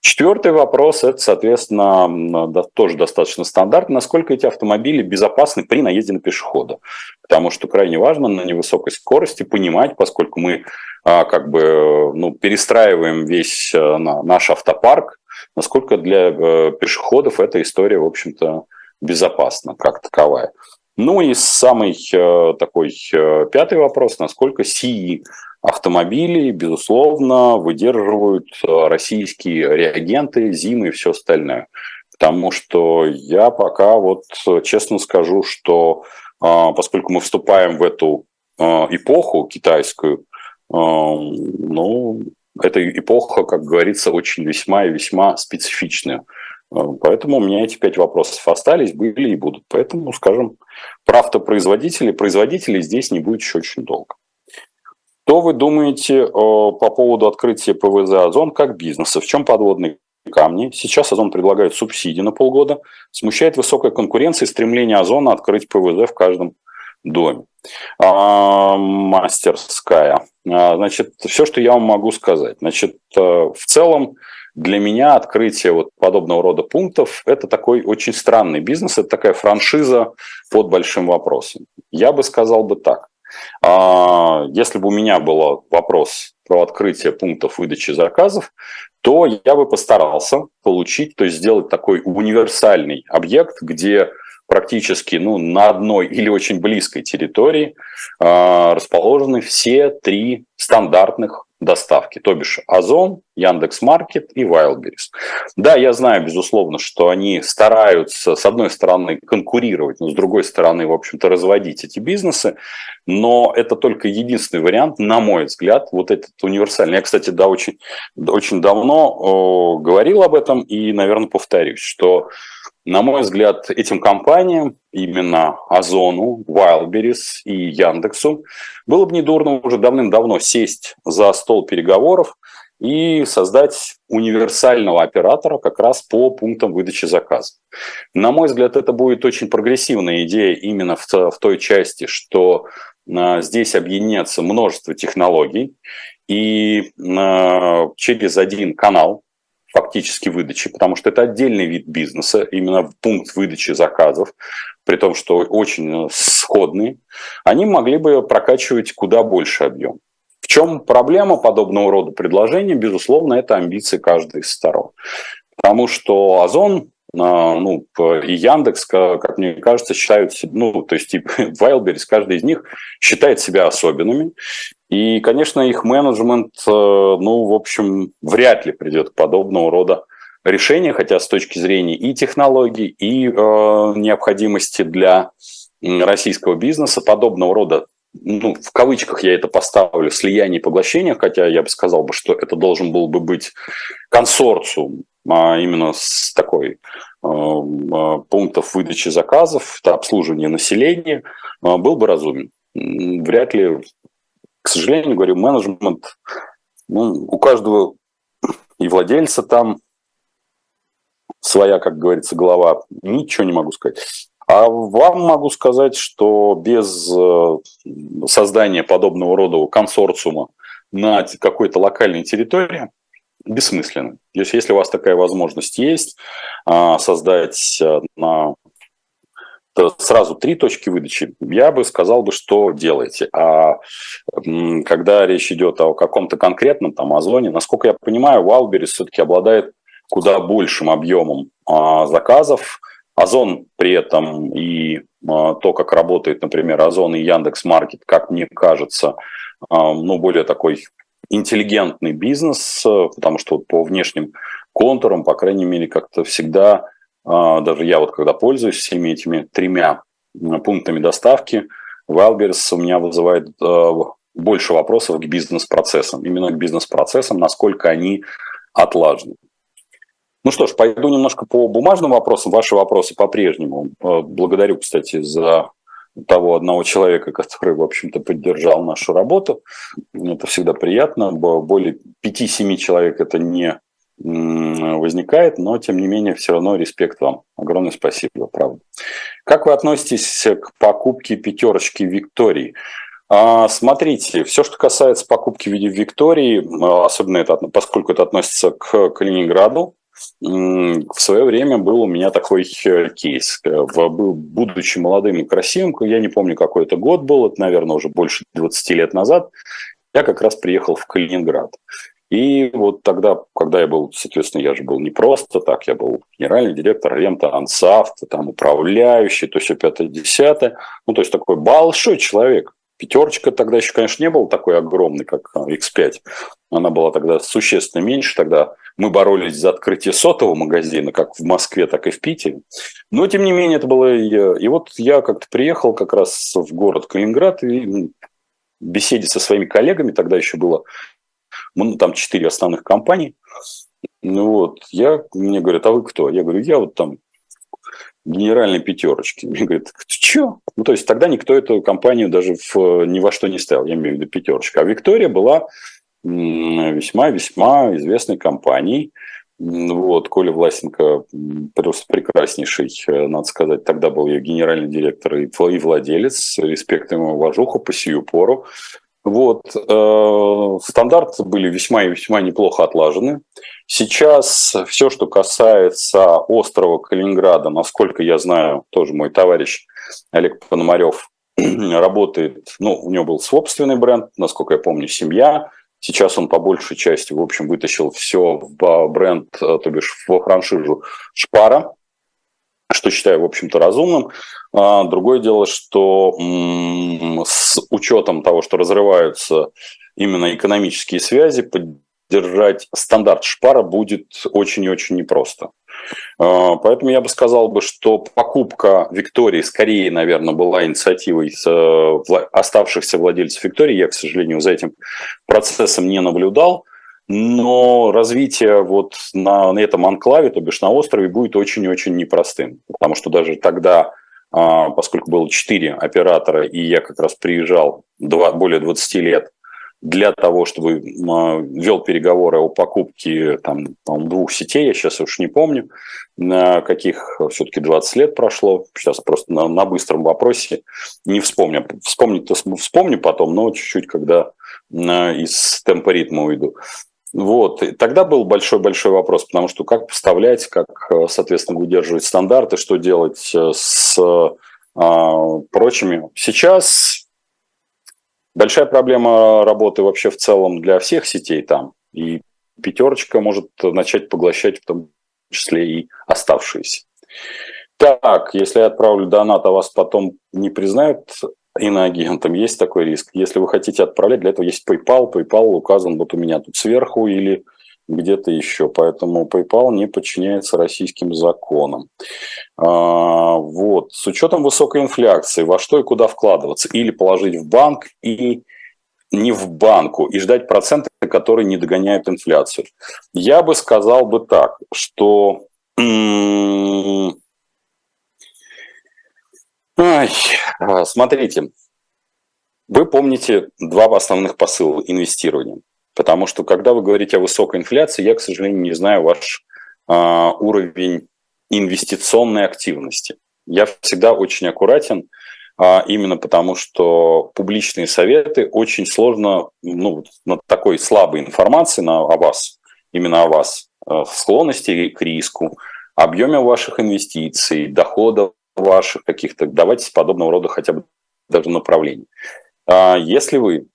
Четвертый вопрос – это, соответственно, тоже достаточно стандартно, насколько эти автомобили безопасны при наезде на пешехода. Потому что крайне важно на невысокой скорости понимать, поскольку мы как бы ну, перестраиваем весь э, наш автопарк, насколько для э, пешеходов эта история, в общем-то, безопасна как таковая. Ну и самый э, такой пятый вопрос, насколько СИИ автомобили, безусловно, выдерживают российские реагенты, зимы и все остальное. Потому что я пока вот честно скажу, что э, поскольку мы вступаем в эту эпоху китайскую, ну, эта эпоха, как говорится, очень весьма и весьма специфичная. Поэтому у меня эти пять вопросов остались, были и будут. Поэтому, скажем, прав-то производителей, производителей здесь не будет еще очень долго. Что вы думаете по поводу открытия ПВЗ «Озон» как бизнеса? В чем подводные камни? Сейчас «Озон» предлагает субсидии на полгода. Смущает высокая конкуренция и стремление «Озона» открыть ПВЗ в каждом доме. А, мастерская. А, значит, все, что я вам могу сказать. Значит, э, в целом для меня открытие вот подобного рода пунктов – это такой очень странный бизнес, это такая франшиза под большим вопросом. Я бы сказал бы так. А, если бы у меня был вопрос про открытие пунктов выдачи заказов, то я бы постарался получить, то есть сделать такой универсальный объект, где практически ну, на одной или очень близкой территории э, расположены все три стандартных доставки, то бишь Озон, Яндекс.Маркет и Wildberries. Да, я знаю, безусловно, что они стараются, с одной стороны, конкурировать, но с другой стороны, в общем-то, разводить эти бизнесы, но это только единственный вариант, на мой взгляд, вот этот универсальный. Я, кстати, да, очень, очень давно э, говорил об этом и, наверное, повторюсь, что на мой взгляд, этим компаниям, именно Озону, Wildberries и Яндексу, было бы недурно уже давным-давно сесть за стол переговоров и создать универсального оператора как раз по пунктам выдачи заказа. На мой взгляд, это будет очень прогрессивная идея именно в, той части, что а, здесь объединяется множество технологий, и а, через один канал фактически выдачи, потому что это отдельный вид бизнеса, именно пункт выдачи заказов, при том, что очень сходные, они могли бы прокачивать куда больше объем. В чем проблема подобного рода предложений? Безусловно, это амбиции каждой из сторон. Потому что Озон ну, и Яндекс, как мне кажется, считают, ну, то есть типа Wildberries, каждый из них считает себя особенными. И, конечно, их менеджмент, э, ну, в общем, вряд ли придет к подобного рода решения, хотя с точки зрения и технологий, и э, необходимости для российского бизнеса подобного рода ну, в кавычках я это поставлю, слияние и поглощение, хотя я бы сказал бы, что это должен был бы быть консорциум а именно с такой а, а, пунктов выдачи заказов, это обслуживание населения, был бы разумен. Вряд ли, к сожалению, говорю, менеджмент, ну, у каждого и владельца там своя, как говорится, голова. Ничего не могу сказать. А вам могу сказать, что без э, создания подобного рода консорциума на какой-то локальной территории бессмысленно. То есть, если у вас такая возможность есть, а, создать а, на сразу три точки выдачи, я бы сказал бы, что делайте. А когда речь идет о каком-то конкретном там Озоне, насколько я понимаю, Wildberries все-таки обладает куда большим объемом а, заказов. Озон при этом и то, как работает, например, Озон и Яндекс Маркет, как мне кажется, ну, более такой интеллигентный бизнес, э, потому что по внешним контурам, по крайней мере, как-то всегда, а, даже я вот когда пользуюсь всеми этими тремя пунктами доставки, Wildberries у меня вызывает э, больше вопросов к бизнес-процессам, именно к бизнес-процессам, насколько они отлажены. Ну что ж, пойду немножко по бумажным вопросам. Ваши вопросы по-прежнему. Э, благодарю, кстати, за того одного человека, который, в общем-то, поддержал нашу работу. Это всегда приятно. Более 5-7 человек это не возникает, но, тем не менее, все равно респект вам. Огромное спасибо, правда. Как вы относитесь к покупке пятерочки Виктории? А, смотрите, все, что касается покупки в виде Виктории, особенно это, поскольку это относится к Калининграду, в свое время был у меня такой э, кейс. Э, будучи молодым и красивым, я не помню, какой это год был, это, наверное, уже больше 20 лет назад, я как раз приехал в Калининград. И вот тогда, когда я был, соответственно, я же был не просто так, я был генеральный директор Рента Ансафт, там управляющий, то все пятое, десятое. Ну, то есть такой большой человек. Пятерочка тогда еще, конечно, не был такой огромный, как X5. Она была тогда существенно меньше. Тогда мы боролись за открытие сотового магазина, как в Москве, так и в Питере. Но, тем не менее, это было... И вот я как-то приехал как раз в город Калининград и в беседе со своими коллегами, тогда еще было ну, там четыре основных компании, Ну вот, я, мне говорят, а вы кто? Я говорю, я вот там генеральной пятерочки. Мне говорят, что? Ну, то есть тогда никто эту компанию даже в, ни во что не ставил, я имею в виду пятерочка. А Виктория была весьма-весьма известной компанией. Вот, Коля Власенко просто прекраснейший, э, надо сказать, тогда был ее генеральный директор и владелец, респект ему, уважуха по сию пору. Вот, э, стандарты были весьма и весьма неплохо отлажены. Сейчас все, что касается острова Калининграда, насколько я знаю, тоже мой товарищ Олег Пономарев работает, ну, у него был собственный бренд, насколько я помню, семья. Сейчас он по большей части, в общем, вытащил все в бренд, э, то бишь в франшизу Шпара, что считаю, в общем-то, разумным. А другое дело, что с учетом того, что разрываются именно экономические связи, держать стандарт шпара будет очень и очень непросто. А, поэтому я бы сказал, бы, что покупка Виктории скорее, наверное, была инициативой э, оставшихся владельцев Виктории. Я, к сожалению, за этим процессом не наблюдал. Но развитие вот на, на этом анклаве, то бишь на острове, будет очень и очень непростым. Потому что даже тогда, а, поскольку было четыре оператора, и я как раз приезжал более 20 лет для того, чтобы а, вел переговоры о покупке там, двух сетей, я сейчас уж не помню, на каких все-таки 20 лет прошло, сейчас просто на, на быстром вопросе не вспомню. Вспомнить-то вспомню потом, но чуть-чуть, когда из темпа ритма уйду. Вот. И тогда был большой-большой вопрос, потому что как поставлять, как, соответственно, выдерживать стандарты, что делать э, с а, прочими. Сейчас Большая проблема работы вообще в целом для всех сетей там. И пятерочка может начать поглощать в том числе и оставшиеся. Так, если я отправлю донат, а вас потом не признают иноагентом, есть такой риск. Если вы хотите отправлять, для этого есть PayPal. PayPal указан вот у меня тут сверху или где-то еще. Поэтому PayPal не подчиняется российским законам. А, вот. С учетом высокой инфляции, во что и куда вкладываться? Или положить в банк и не в банку и ждать проценты, которые не догоняют инфляцию. Я бы сказал бы так, что Ай, смотрите, вы помните два основных посыла инвестирования. Потому что, когда вы говорите о высокой инфляции, я, к сожалению, не знаю ваш а, уровень инвестиционной активности. Я всегда очень аккуратен, а, именно потому что публичные советы очень сложно, ну, на такой слабой информации на, о вас, именно о вас, а, склонности к риску, объеме ваших инвестиций, доходов ваших каких-то, давайте подобного рода хотя бы даже направлений. А, если вы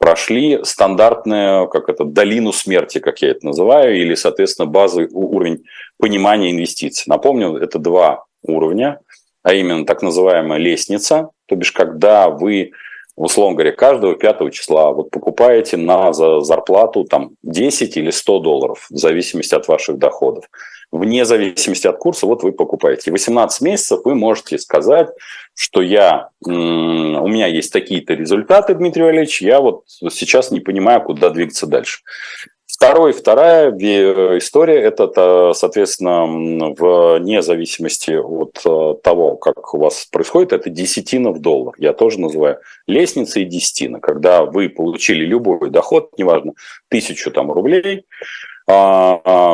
прошли стандартную, как это, долину смерти, как я это называю, или, соответственно, базовый уровень понимания инвестиций. Напомню, это два уровня, а именно так называемая лестница, то бишь, когда вы, условно говоря, каждого пятого числа вот покупаете на зарплату там 10 или 100 долларов, в зависимости от ваших доходов вне зависимости от курса, вот вы покупаете. 18 месяцев вы можете сказать, что я, у меня есть такие-то результаты, Дмитрий Валерьевич, я вот сейчас не понимаю, куда двигаться дальше. Второй, вторая история – это, соответственно, вне зависимости от э, того, как у вас происходит, это десятина в доллар. Я тоже называю лестница и десятина. Когда вы получили любой доход, неважно, тысячу там, рублей,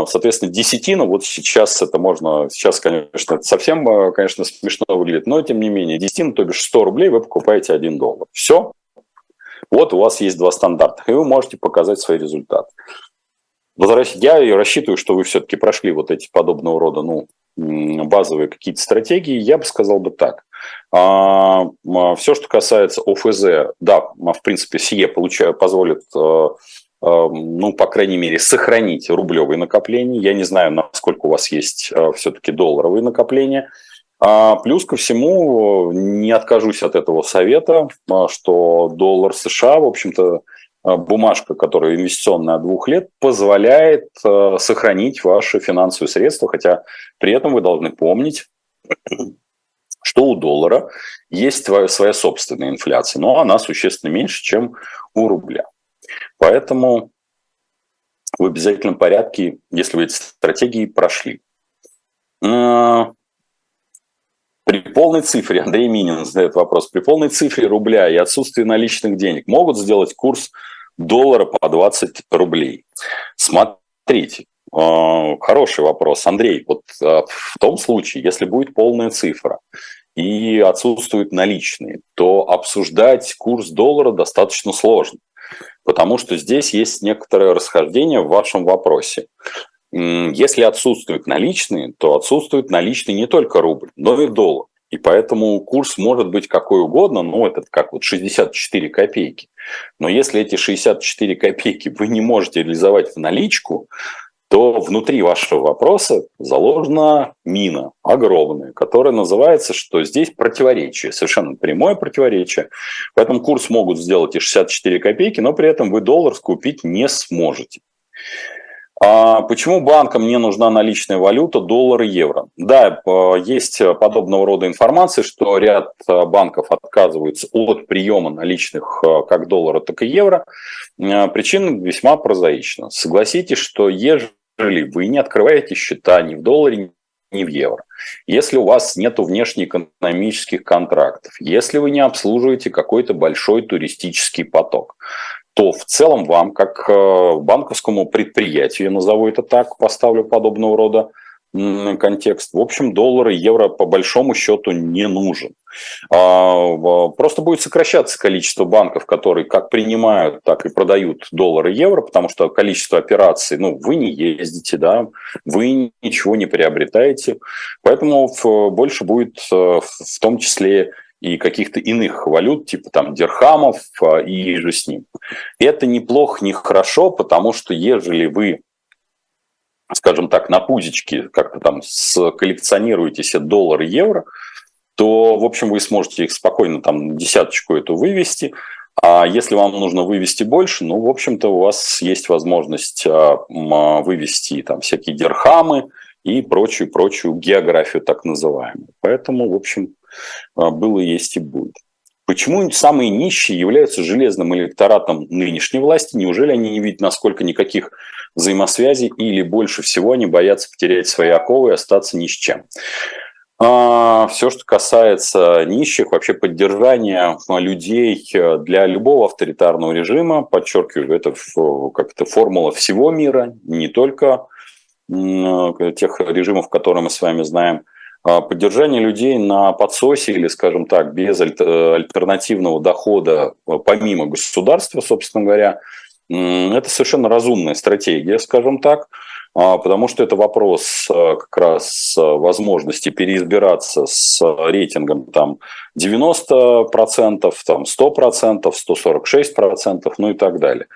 соответственно, десятина, вот сейчас это можно, сейчас, конечно, совсем, э, конечно, смешно выглядит, но тем не менее, десятина, то бишь 100 рублей, вы покупаете 1 доллар. Все. Вот у вас есть два стандарта, и вы можете показать свои результаты. Я рассчитываю, что вы все-таки прошли вот эти подобного рода ну, базовые какие-то стратегии. Я бы сказал бы так. А, все, что касается ОФЗ, да, в принципе, СИЕ получаю, позволит э, ну, по крайней мере, сохранить рублевые накопления. Я не знаю, насколько у вас есть э, все-таки долларовые накопления. А плюс ко всему, не откажусь от этого совета, э, что доллар США, в общем-то, э, бумажка, которая инвестиционная двух лет, позволяет сохранить ваши финансовые средства, хотя при этом вы должны помнить, что у доллара есть своя собственная инфляция, но она существенно меньше, чем у рубля. Поэтому в обязательном порядке, если вы эти стратегии прошли. При полной цифре, Андрей Минин задает вопрос, при полной цифре рубля и отсутствии наличных денег могут сделать курс доллара по 20 рублей? Смотрите, э, хороший вопрос. Андрей, вот э, в том случае, если будет полная цифра и отсутствуют наличные, то обсуждать курс доллара достаточно сложно, потому что здесь есть некоторое расхождение в вашем вопросе. Если отсутствуют наличные, то отсутствуют наличные не только рубль, но и доллар. И поэтому курс может быть какой угодно, ну, это как вот 64 копейки. Но если эти 64 копейки вы не можете реализовать в наличку, то внутри вашего вопроса заложена мина огромная, которая называется, что здесь противоречие, совершенно прямое противоречие. Поэтому курс могут сделать и 64 копейки, но при этом вы доллар скупить не сможете. А почему банкам не нужна наличная валюта, доллар и евро? Да, есть подобного рода информация, что ряд а, банков отказываются от приема наличных а, как доллара, так и евро. Причина весьма прозаична. Согласитесь, что ежели вы не открываете счета ни в долларе, ни в евро, если у вас нет внешнеэкономических контрактов, если вы не обслуживаете какой-то большой туристический поток, то в целом вам, как э, банковскому предприятию, назову это так, поставлю подобного рода контекст, в общем, доллары, евро по большому счету не нужен. А, просто будет сокращаться количество банков, которые как принимают, так и продают доллары евро, потому что количество операций, ну, вы не ездите, да, вы ничего не приобретаете, поэтому больше будет э, в том числе и каких-то иных валют, типа там дирхамов а, и же с ним. Это неплохо, не хорошо, потому что ежели вы скажем так, на пузичке как-то там коллекционируете себе доллар и евро, то, в общем, вы сможете их спокойно там десяточку эту вывести. А если вам нужно вывести больше, ну, в общем-то, у вас есть возможность а, вывести там всякие дирхамы и прочую-прочую географию так называемую. Поэтому, в общем, а, было, есть и будет. Почему самые нищие являются железным электоратом нынешней власти? Неужели они не видят, насколько никаких взаимосвязей или больше всего они боятся потерять свои оковы и остаться ни с чем? А, Все, что касается нищих, вообще поддержания людей для любого авторитарного режима, подчеркиваю, это как-то формула всего мира, не только тех режимов, которые мы с вами знаем – а, поддержание людей на подсосе или, скажем так, без альтернативного дохода а, помимо государства, собственно говоря, это совершенно разумная стратегия, скажем так, а, потому что это вопрос как раз возможности переизбираться с рейтингом там 90%, там 100%, 146%, ну и так далее.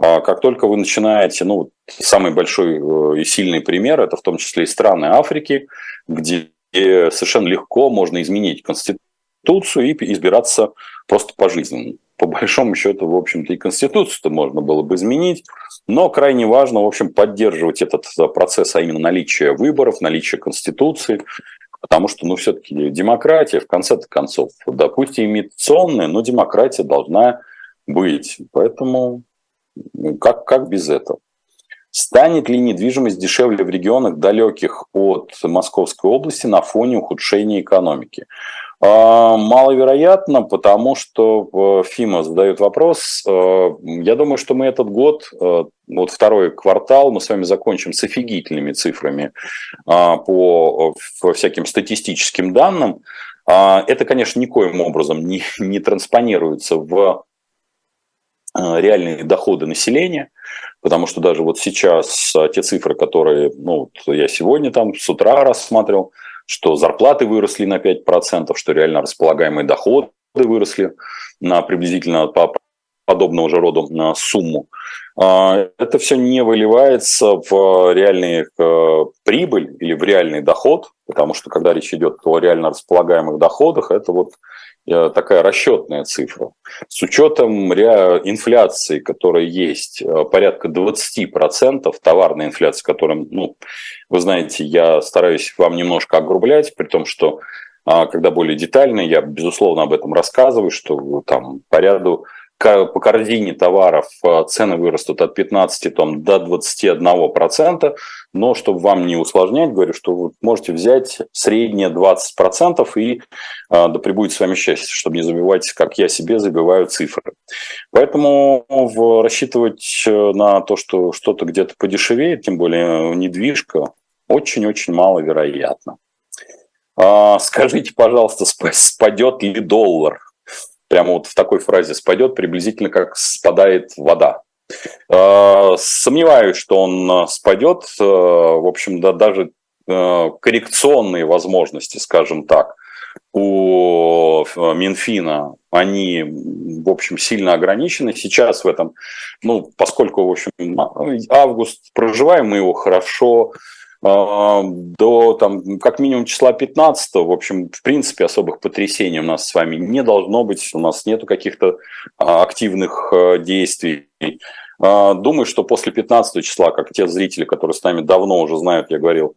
Как только вы начинаете, ну, самый большой э, и сильный пример, это в том числе и страны Африки, где и совершенно легко можно изменить Конституцию и избираться просто пожизненно. По большому счету, в общем-то, и Конституцию-то можно было бы изменить, но крайне важно, в общем, поддерживать этот процесс, а именно наличие выборов, наличие Конституции, потому что, ну, все-таки демократия, в конце концов, допустим, имитационная, но демократия должна быть. Поэтому как, как без этого? Станет ли недвижимость дешевле в регионах, далеких от Московской области, на фоне ухудшения экономики? А, маловероятно, потому что э, ФИМА задает вопрос. Э, я думаю, что мы этот год, э, вот второй квартал, мы с вами закончим с офигительными цифрами а, по всяким статистическим данным. А, это, конечно, никоим образом не, не транспонируется в реальные доходы населения потому что даже вот сейчас а, те цифры, которые, ну, вот я сегодня там с утра рассматривал, что зарплаты выросли на 5%, что реально располагаемые доходы выросли на приблизительно по подобного же на сумму. А, это все не выливается в реальную э, прибыль или в реальный доход, потому что когда речь идет о реально располагаемых доходах, это вот такая расчетная цифра. С учетом инфляции, которая есть, э, порядка 20% товарной инфляции, которая, ну, вы знаете, я стараюсь вам немножко огрублять, при том, что а, когда более детально, я, безусловно, об этом рассказываю, что там по ряду по корзине товаров э, цены вырастут от 15 там, до 21%, но чтобы вам не усложнять, говорю, что вы можете взять среднее 20% и да прибудет с вами счастье, чтобы не забивать, как я себе забиваю цифры. Поэтому рассчитывать на то, что что-то где-то подешевеет, тем более недвижка, очень-очень маловероятно. А, скажите, пожалуйста, спадет ли доллар? Прямо вот в такой фразе спадет, приблизительно как спадает вода. А, сомневаюсь, что он а, спадет. В общем, да, даже коррекционные возможности, скажем так, у Минфина, они, в общем, сильно ограничены. Сейчас в этом, ну, поскольку, в общем, август, проживаем мы его хорошо, до там, как минимум числа 15, в общем, в принципе, особых потрясений у нас с вами не должно быть, у нас нету каких-то а, активных а, действий. Думаю, что после 15 числа, как те зрители, которые с нами давно уже знают, я говорил,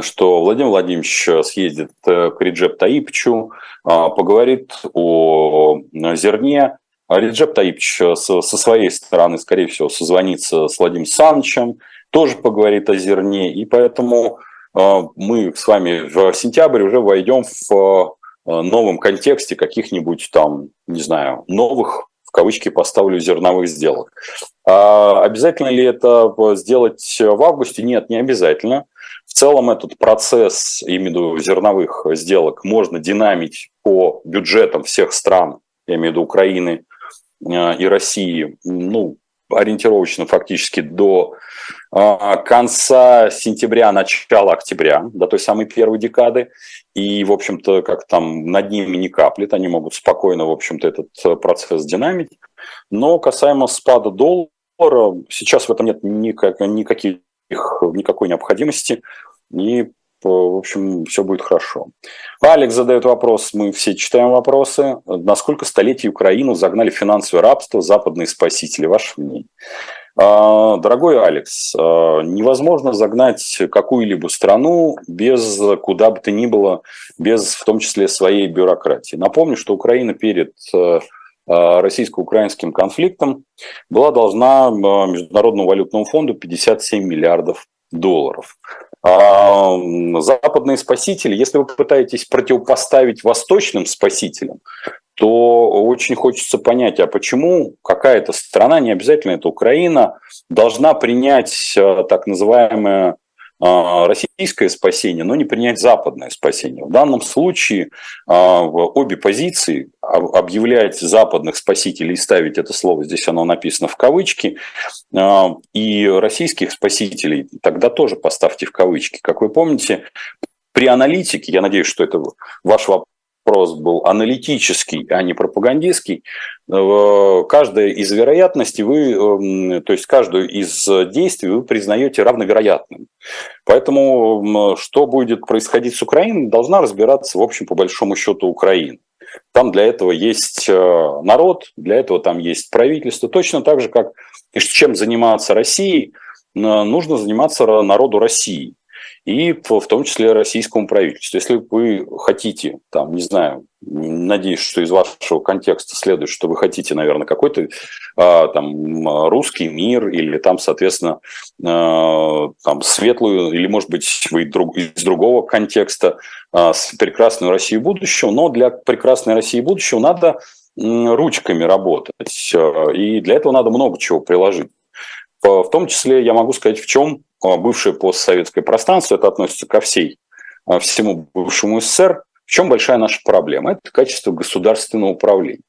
что Владимир Владимирович съездит к Реджеп Таипчу, поговорит о зерне. Реджеп Таипч со своей стороны, скорее всего, созвонится с Владимиром Санычем, тоже поговорит о зерне. И поэтому э, мы с вами в сентябре уже войдем в э, новом контексте каких-нибудь там, не знаю, новых, в кавычки поставлю, зерновых сделок. А обязательно ли это сделать в августе? Нет, не обязательно. В целом этот процесс, виду зерновых сделок, можно динамить по бюджетам всех стран, я имею в виду Украины э, и России, ну, ориентировочно фактически до а, конца сентября, начала октября, до той самой первой декады. И, в общем-то, как там над ними не каплет, они могут спокойно, в общем-то, этот э, процесс динамить. Но касаемо спада доллара, сейчас в этом нет никак, никаких, никакой необходимости. И в общем, все будет хорошо. Алекс задает вопрос, мы все читаем вопросы. Насколько столетий Украину загнали финансовое рабство западные спасители? Ваше мнение? А, дорогой Алекс, а, невозможно загнать какую-либо страну без куда бы то ни было, без в том числе своей бюрократии. Напомню, что Украина перед а, российско-украинским конфликтом была должна Международному валютному фонду 57 миллиардов долларов. А западные спасители, если вы пытаетесь противопоставить восточным спасителям, то очень хочется понять, а почему какая-то страна, не обязательно это Украина, должна принять э, так называемое российское спасение, но не принять западное спасение. В данном случае а, в обе позиции объявлять западных спасителей и ставить это слово, здесь оно написано в кавычки, а, и российских спасителей тогда тоже поставьте в кавычки. Как вы помните, при аналитике, я надеюсь, что это ваш вопрос, вопрос был аналитический, а не пропагандистский, э, каждая из вероятностей вы, эм, то есть каждую из действий вы признаете равновероятным. Поэтому что будет происходить с Украиной, должна разбираться, в общем, по большому счету Украина. Там для этого есть э, народ, для этого там есть правительство. Точно так же, как и чем заниматься Россией, нужно заниматься народу России и в том числе российскому правительству. Если вы хотите, там, не знаю, надеюсь, что из вашего контекста следует, что вы хотите, наверное, какой-то а, там русский мир или там, соответственно, а, там светлую, или, может быть, вы из другого контекста а, прекрасную Россию будущего, но для прекрасной России будущего надо ручками работать, и для этого надо много чего приложить. В том числе я могу сказать, в чем бывшее постсоветское пространство, это относится ко всей, а, всему бывшему СССР, в чем большая наша проблема? Это качество государственного управления.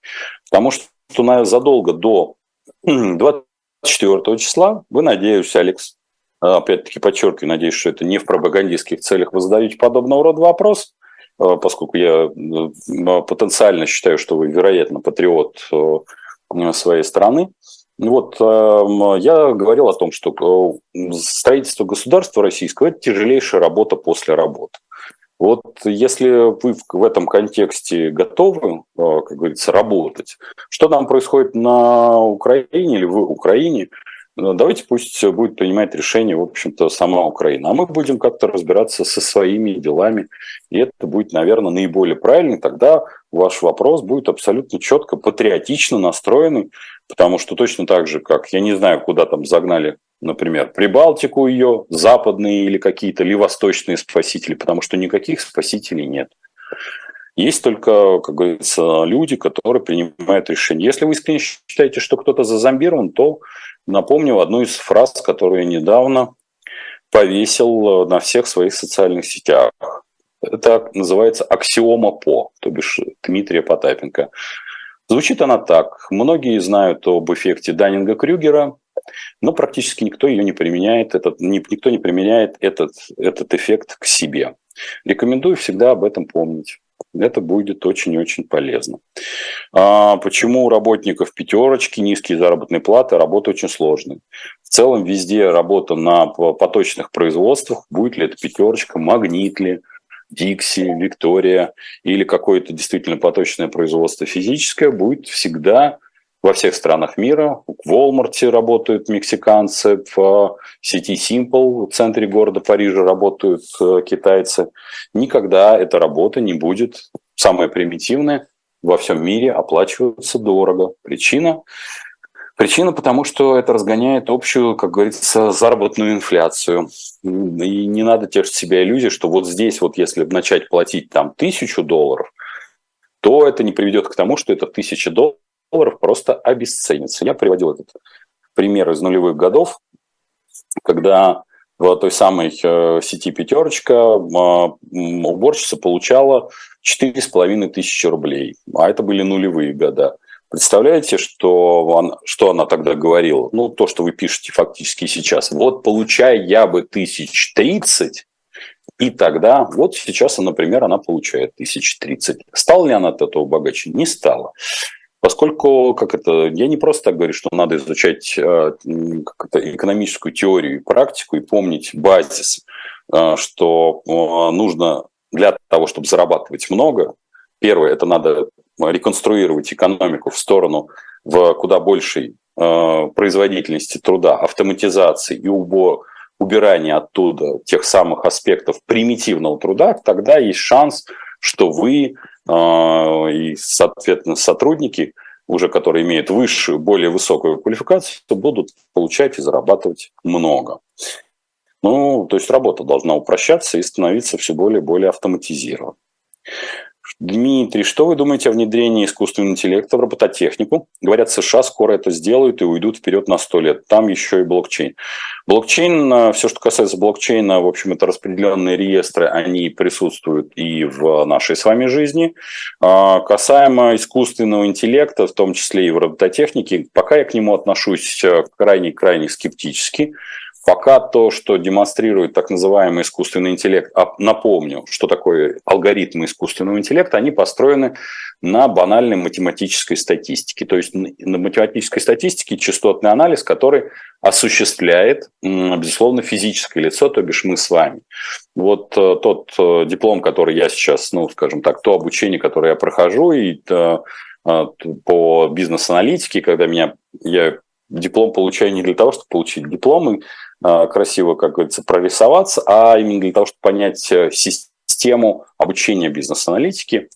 Потому что задолго до 24 числа, вы, надеюсь, Алекс, а, опять-таки подчеркиваю, надеюсь, что это не в пропагандистских целях вы задаете подобного рода вопрос, поскольку я потенциально считаю, что вы, вероятно, патриот своей страны. Вот эм, я говорил о том, что э, строительство государства российского – это тяжелейшая работа после работы. Вот если вы в этом контексте готовы, э, как говорится, работать, что там происходит на Украине или в Украине, Ну, давайте пусть будет принимать решение, в общем-то, сама Украина. А мы будем как-то разбираться со своими делами. И это будет, наверное, наиболее правильно. Тогда ваш вопрос будет абсолютно четко, патриотично настроенный. Потому что точно так же, как, я не знаю, куда там загнали, например, Прибалтику ее, западные или какие-то, или восточные спасители, потому что никаких спасителей нет. Есть только, как говорится, люди, которые принимают решения. Если вы искренне считаете, что кто-то зазомбирован, то напомню одну из фраз, которую я недавно повесил на всех своих социальных сетях. Это называется аксиома ПО, то бишь Дмитрия Потапенко. Звучит она так. Многие знают об эффекте Даннинга-Крюгера, но практически никто ее не применяет, этот, никто не применяет этот, этот эффект к себе. Рекомендую всегда об этом помнить. Это будет очень-очень полезно. А почему у работников пятерочки, низкие заработные платы, работа очень сложная? В целом везде работа на поточных производствах, будет ли это пятерочка, магнит ли, Дикси, Виктория или какое-то действительно поточное производство физическое, будет всегда во всех странах мира. В Walmart работают мексиканцы, в сети Simple в центре города Парижа работают э, китайцы. Никогда эта работа не будет самая примитивная во всем мире оплачиваться дорого. Причина? Причина потому, что это разгоняет общую, как говорится, заработную инфляцию. И не надо тешить себя иллюзии, что вот здесь вот если начать платить там тысячу долларов, то это не приведет к тому, что это тысяча долларов просто обесценится. Я приводил этот пример из нулевых годов, когда в той самой э, сети «Пятерочка» э, уборщица получала 4,5 тысячи рублей, а это были нулевые года. Представляете, что, он, что она тогда говорила? Ну, то, что вы пишете фактически сейчас. Вот, получая я бы тысяч тридцать, и тогда, вот сейчас, например, она получает тысяч тридцать. Стала ли она от этого богаче? Не стала. Поскольку, как это, я не просто так говорю, что надо изучать э, это, экономическую теорию и практику и помнить базис, э, что э, нужно для того, чтобы зарабатывать много, первое, это надо реконструировать экономику в сторону в куда большей производительности труда, автоматизации и убор, убирания оттуда тех самых аспектов примитивного труда, тогда есть шанс, что вы а, и, соответственно, сотрудники, уже которые имеют высшую, более высокую квалификацию, будут получать и зарабатывать много. Ну, то есть работа должна упрощаться и становиться все более и более автоматизированной. Дмитрий, что вы думаете о внедрении искусственного интеллекта в робототехнику? Говорят, США скоро это сделают и уйдут вперед на 100 лет. Там еще и блокчейн. Блокчейн, э, все, что касается блокчейна, в общем, это распределенные реестры, они присутствуют и в нашей с вами жизни. А, касаемо искусственного интеллекта, в том числе и в робототехнике, пока я к нему отношусь крайне-крайне скептически. Пока то, что демонстрирует так называемый искусственный интеллект, а напомню, что такое алгоритмы искусственного интеллекта, они построены на банальной математической статистике. То есть на математической статистике частотный анализ, который осуществляет, безусловно, физическое лицо, то бишь мы с вами. Вот э, тот э, диплом, который я сейчас, ну, скажем так, то обучение, которое я прохожу, и э, по бизнес-аналитике, когда меня я диплом получаю не для того, чтобы получить диплом и а, красиво, как говорится, прорисоваться, а именно для того, чтобы понять э, систему обучения бизнес-аналитики.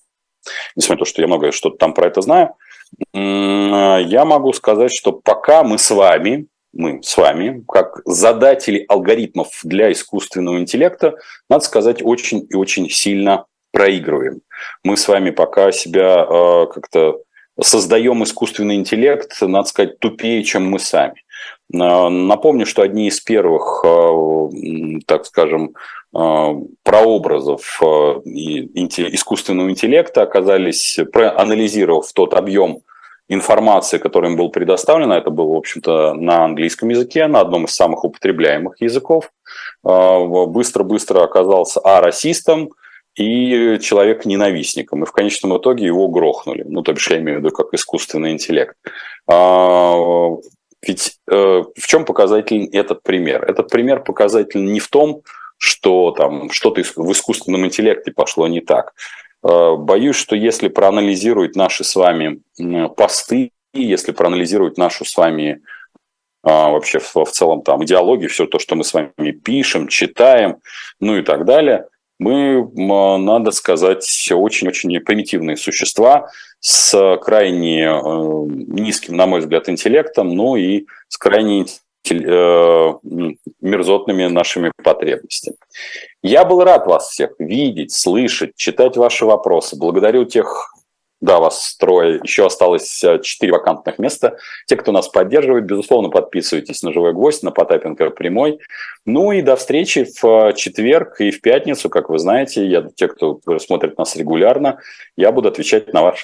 Несмотря на то, что я много что-то там про это знаю, я могу сказать, что пока мы с вами, мы с вами, как задатели алгоритмов для искусственного интеллекта, надо сказать, очень и очень сильно проигрываем. Мы с вами пока себя э, как-то создаем искусственный интеллект, надо сказать, тупее, чем мы сами. Напомню, что одни из первых, э, так скажем, э, прообразов э, искусственного интеллекта оказались, проанализировав тот объем информации, который им был предоставлен, это было, в общем-то, на английском языке, на одном из самых употребляемых языков, быстро-быстро оказался а расистом, и человек-ненавистником. И в конечном итоге его грохнули. Ну, то бишь, я имею в виду как искусственный интеллект. Ведь э, в чем показательный этот пример? Этот пример показательный не в том, что там что-то в искусственном интеллекте пошло не так. Э, боюсь, что если проанализировать наши с вами посты, если проанализировать нашу с вами а, вообще в, в целом там идеологии, все то, что мы с вами пишем, читаем, ну и так далее, мы, надо сказать, очень-очень примитивные существа с крайне э, низким, на мой взгляд, интеллектом, ну и с крайне э, мерзотными нашими потребностями. Я был рад вас всех видеть, слышать, читать ваши вопросы. Благодарю тех да, вас трое. Еще осталось э, четыре вакантных места. Те, кто нас поддерживает, безусловно, подписывайтесь на «Живой гость», на Потапенко прямой. Ну и до встречи в э, четверг и в пятницу. Как вы знаете, я, те, кто смотрит нас регулярно, я буду отвечать на ваши вопросы.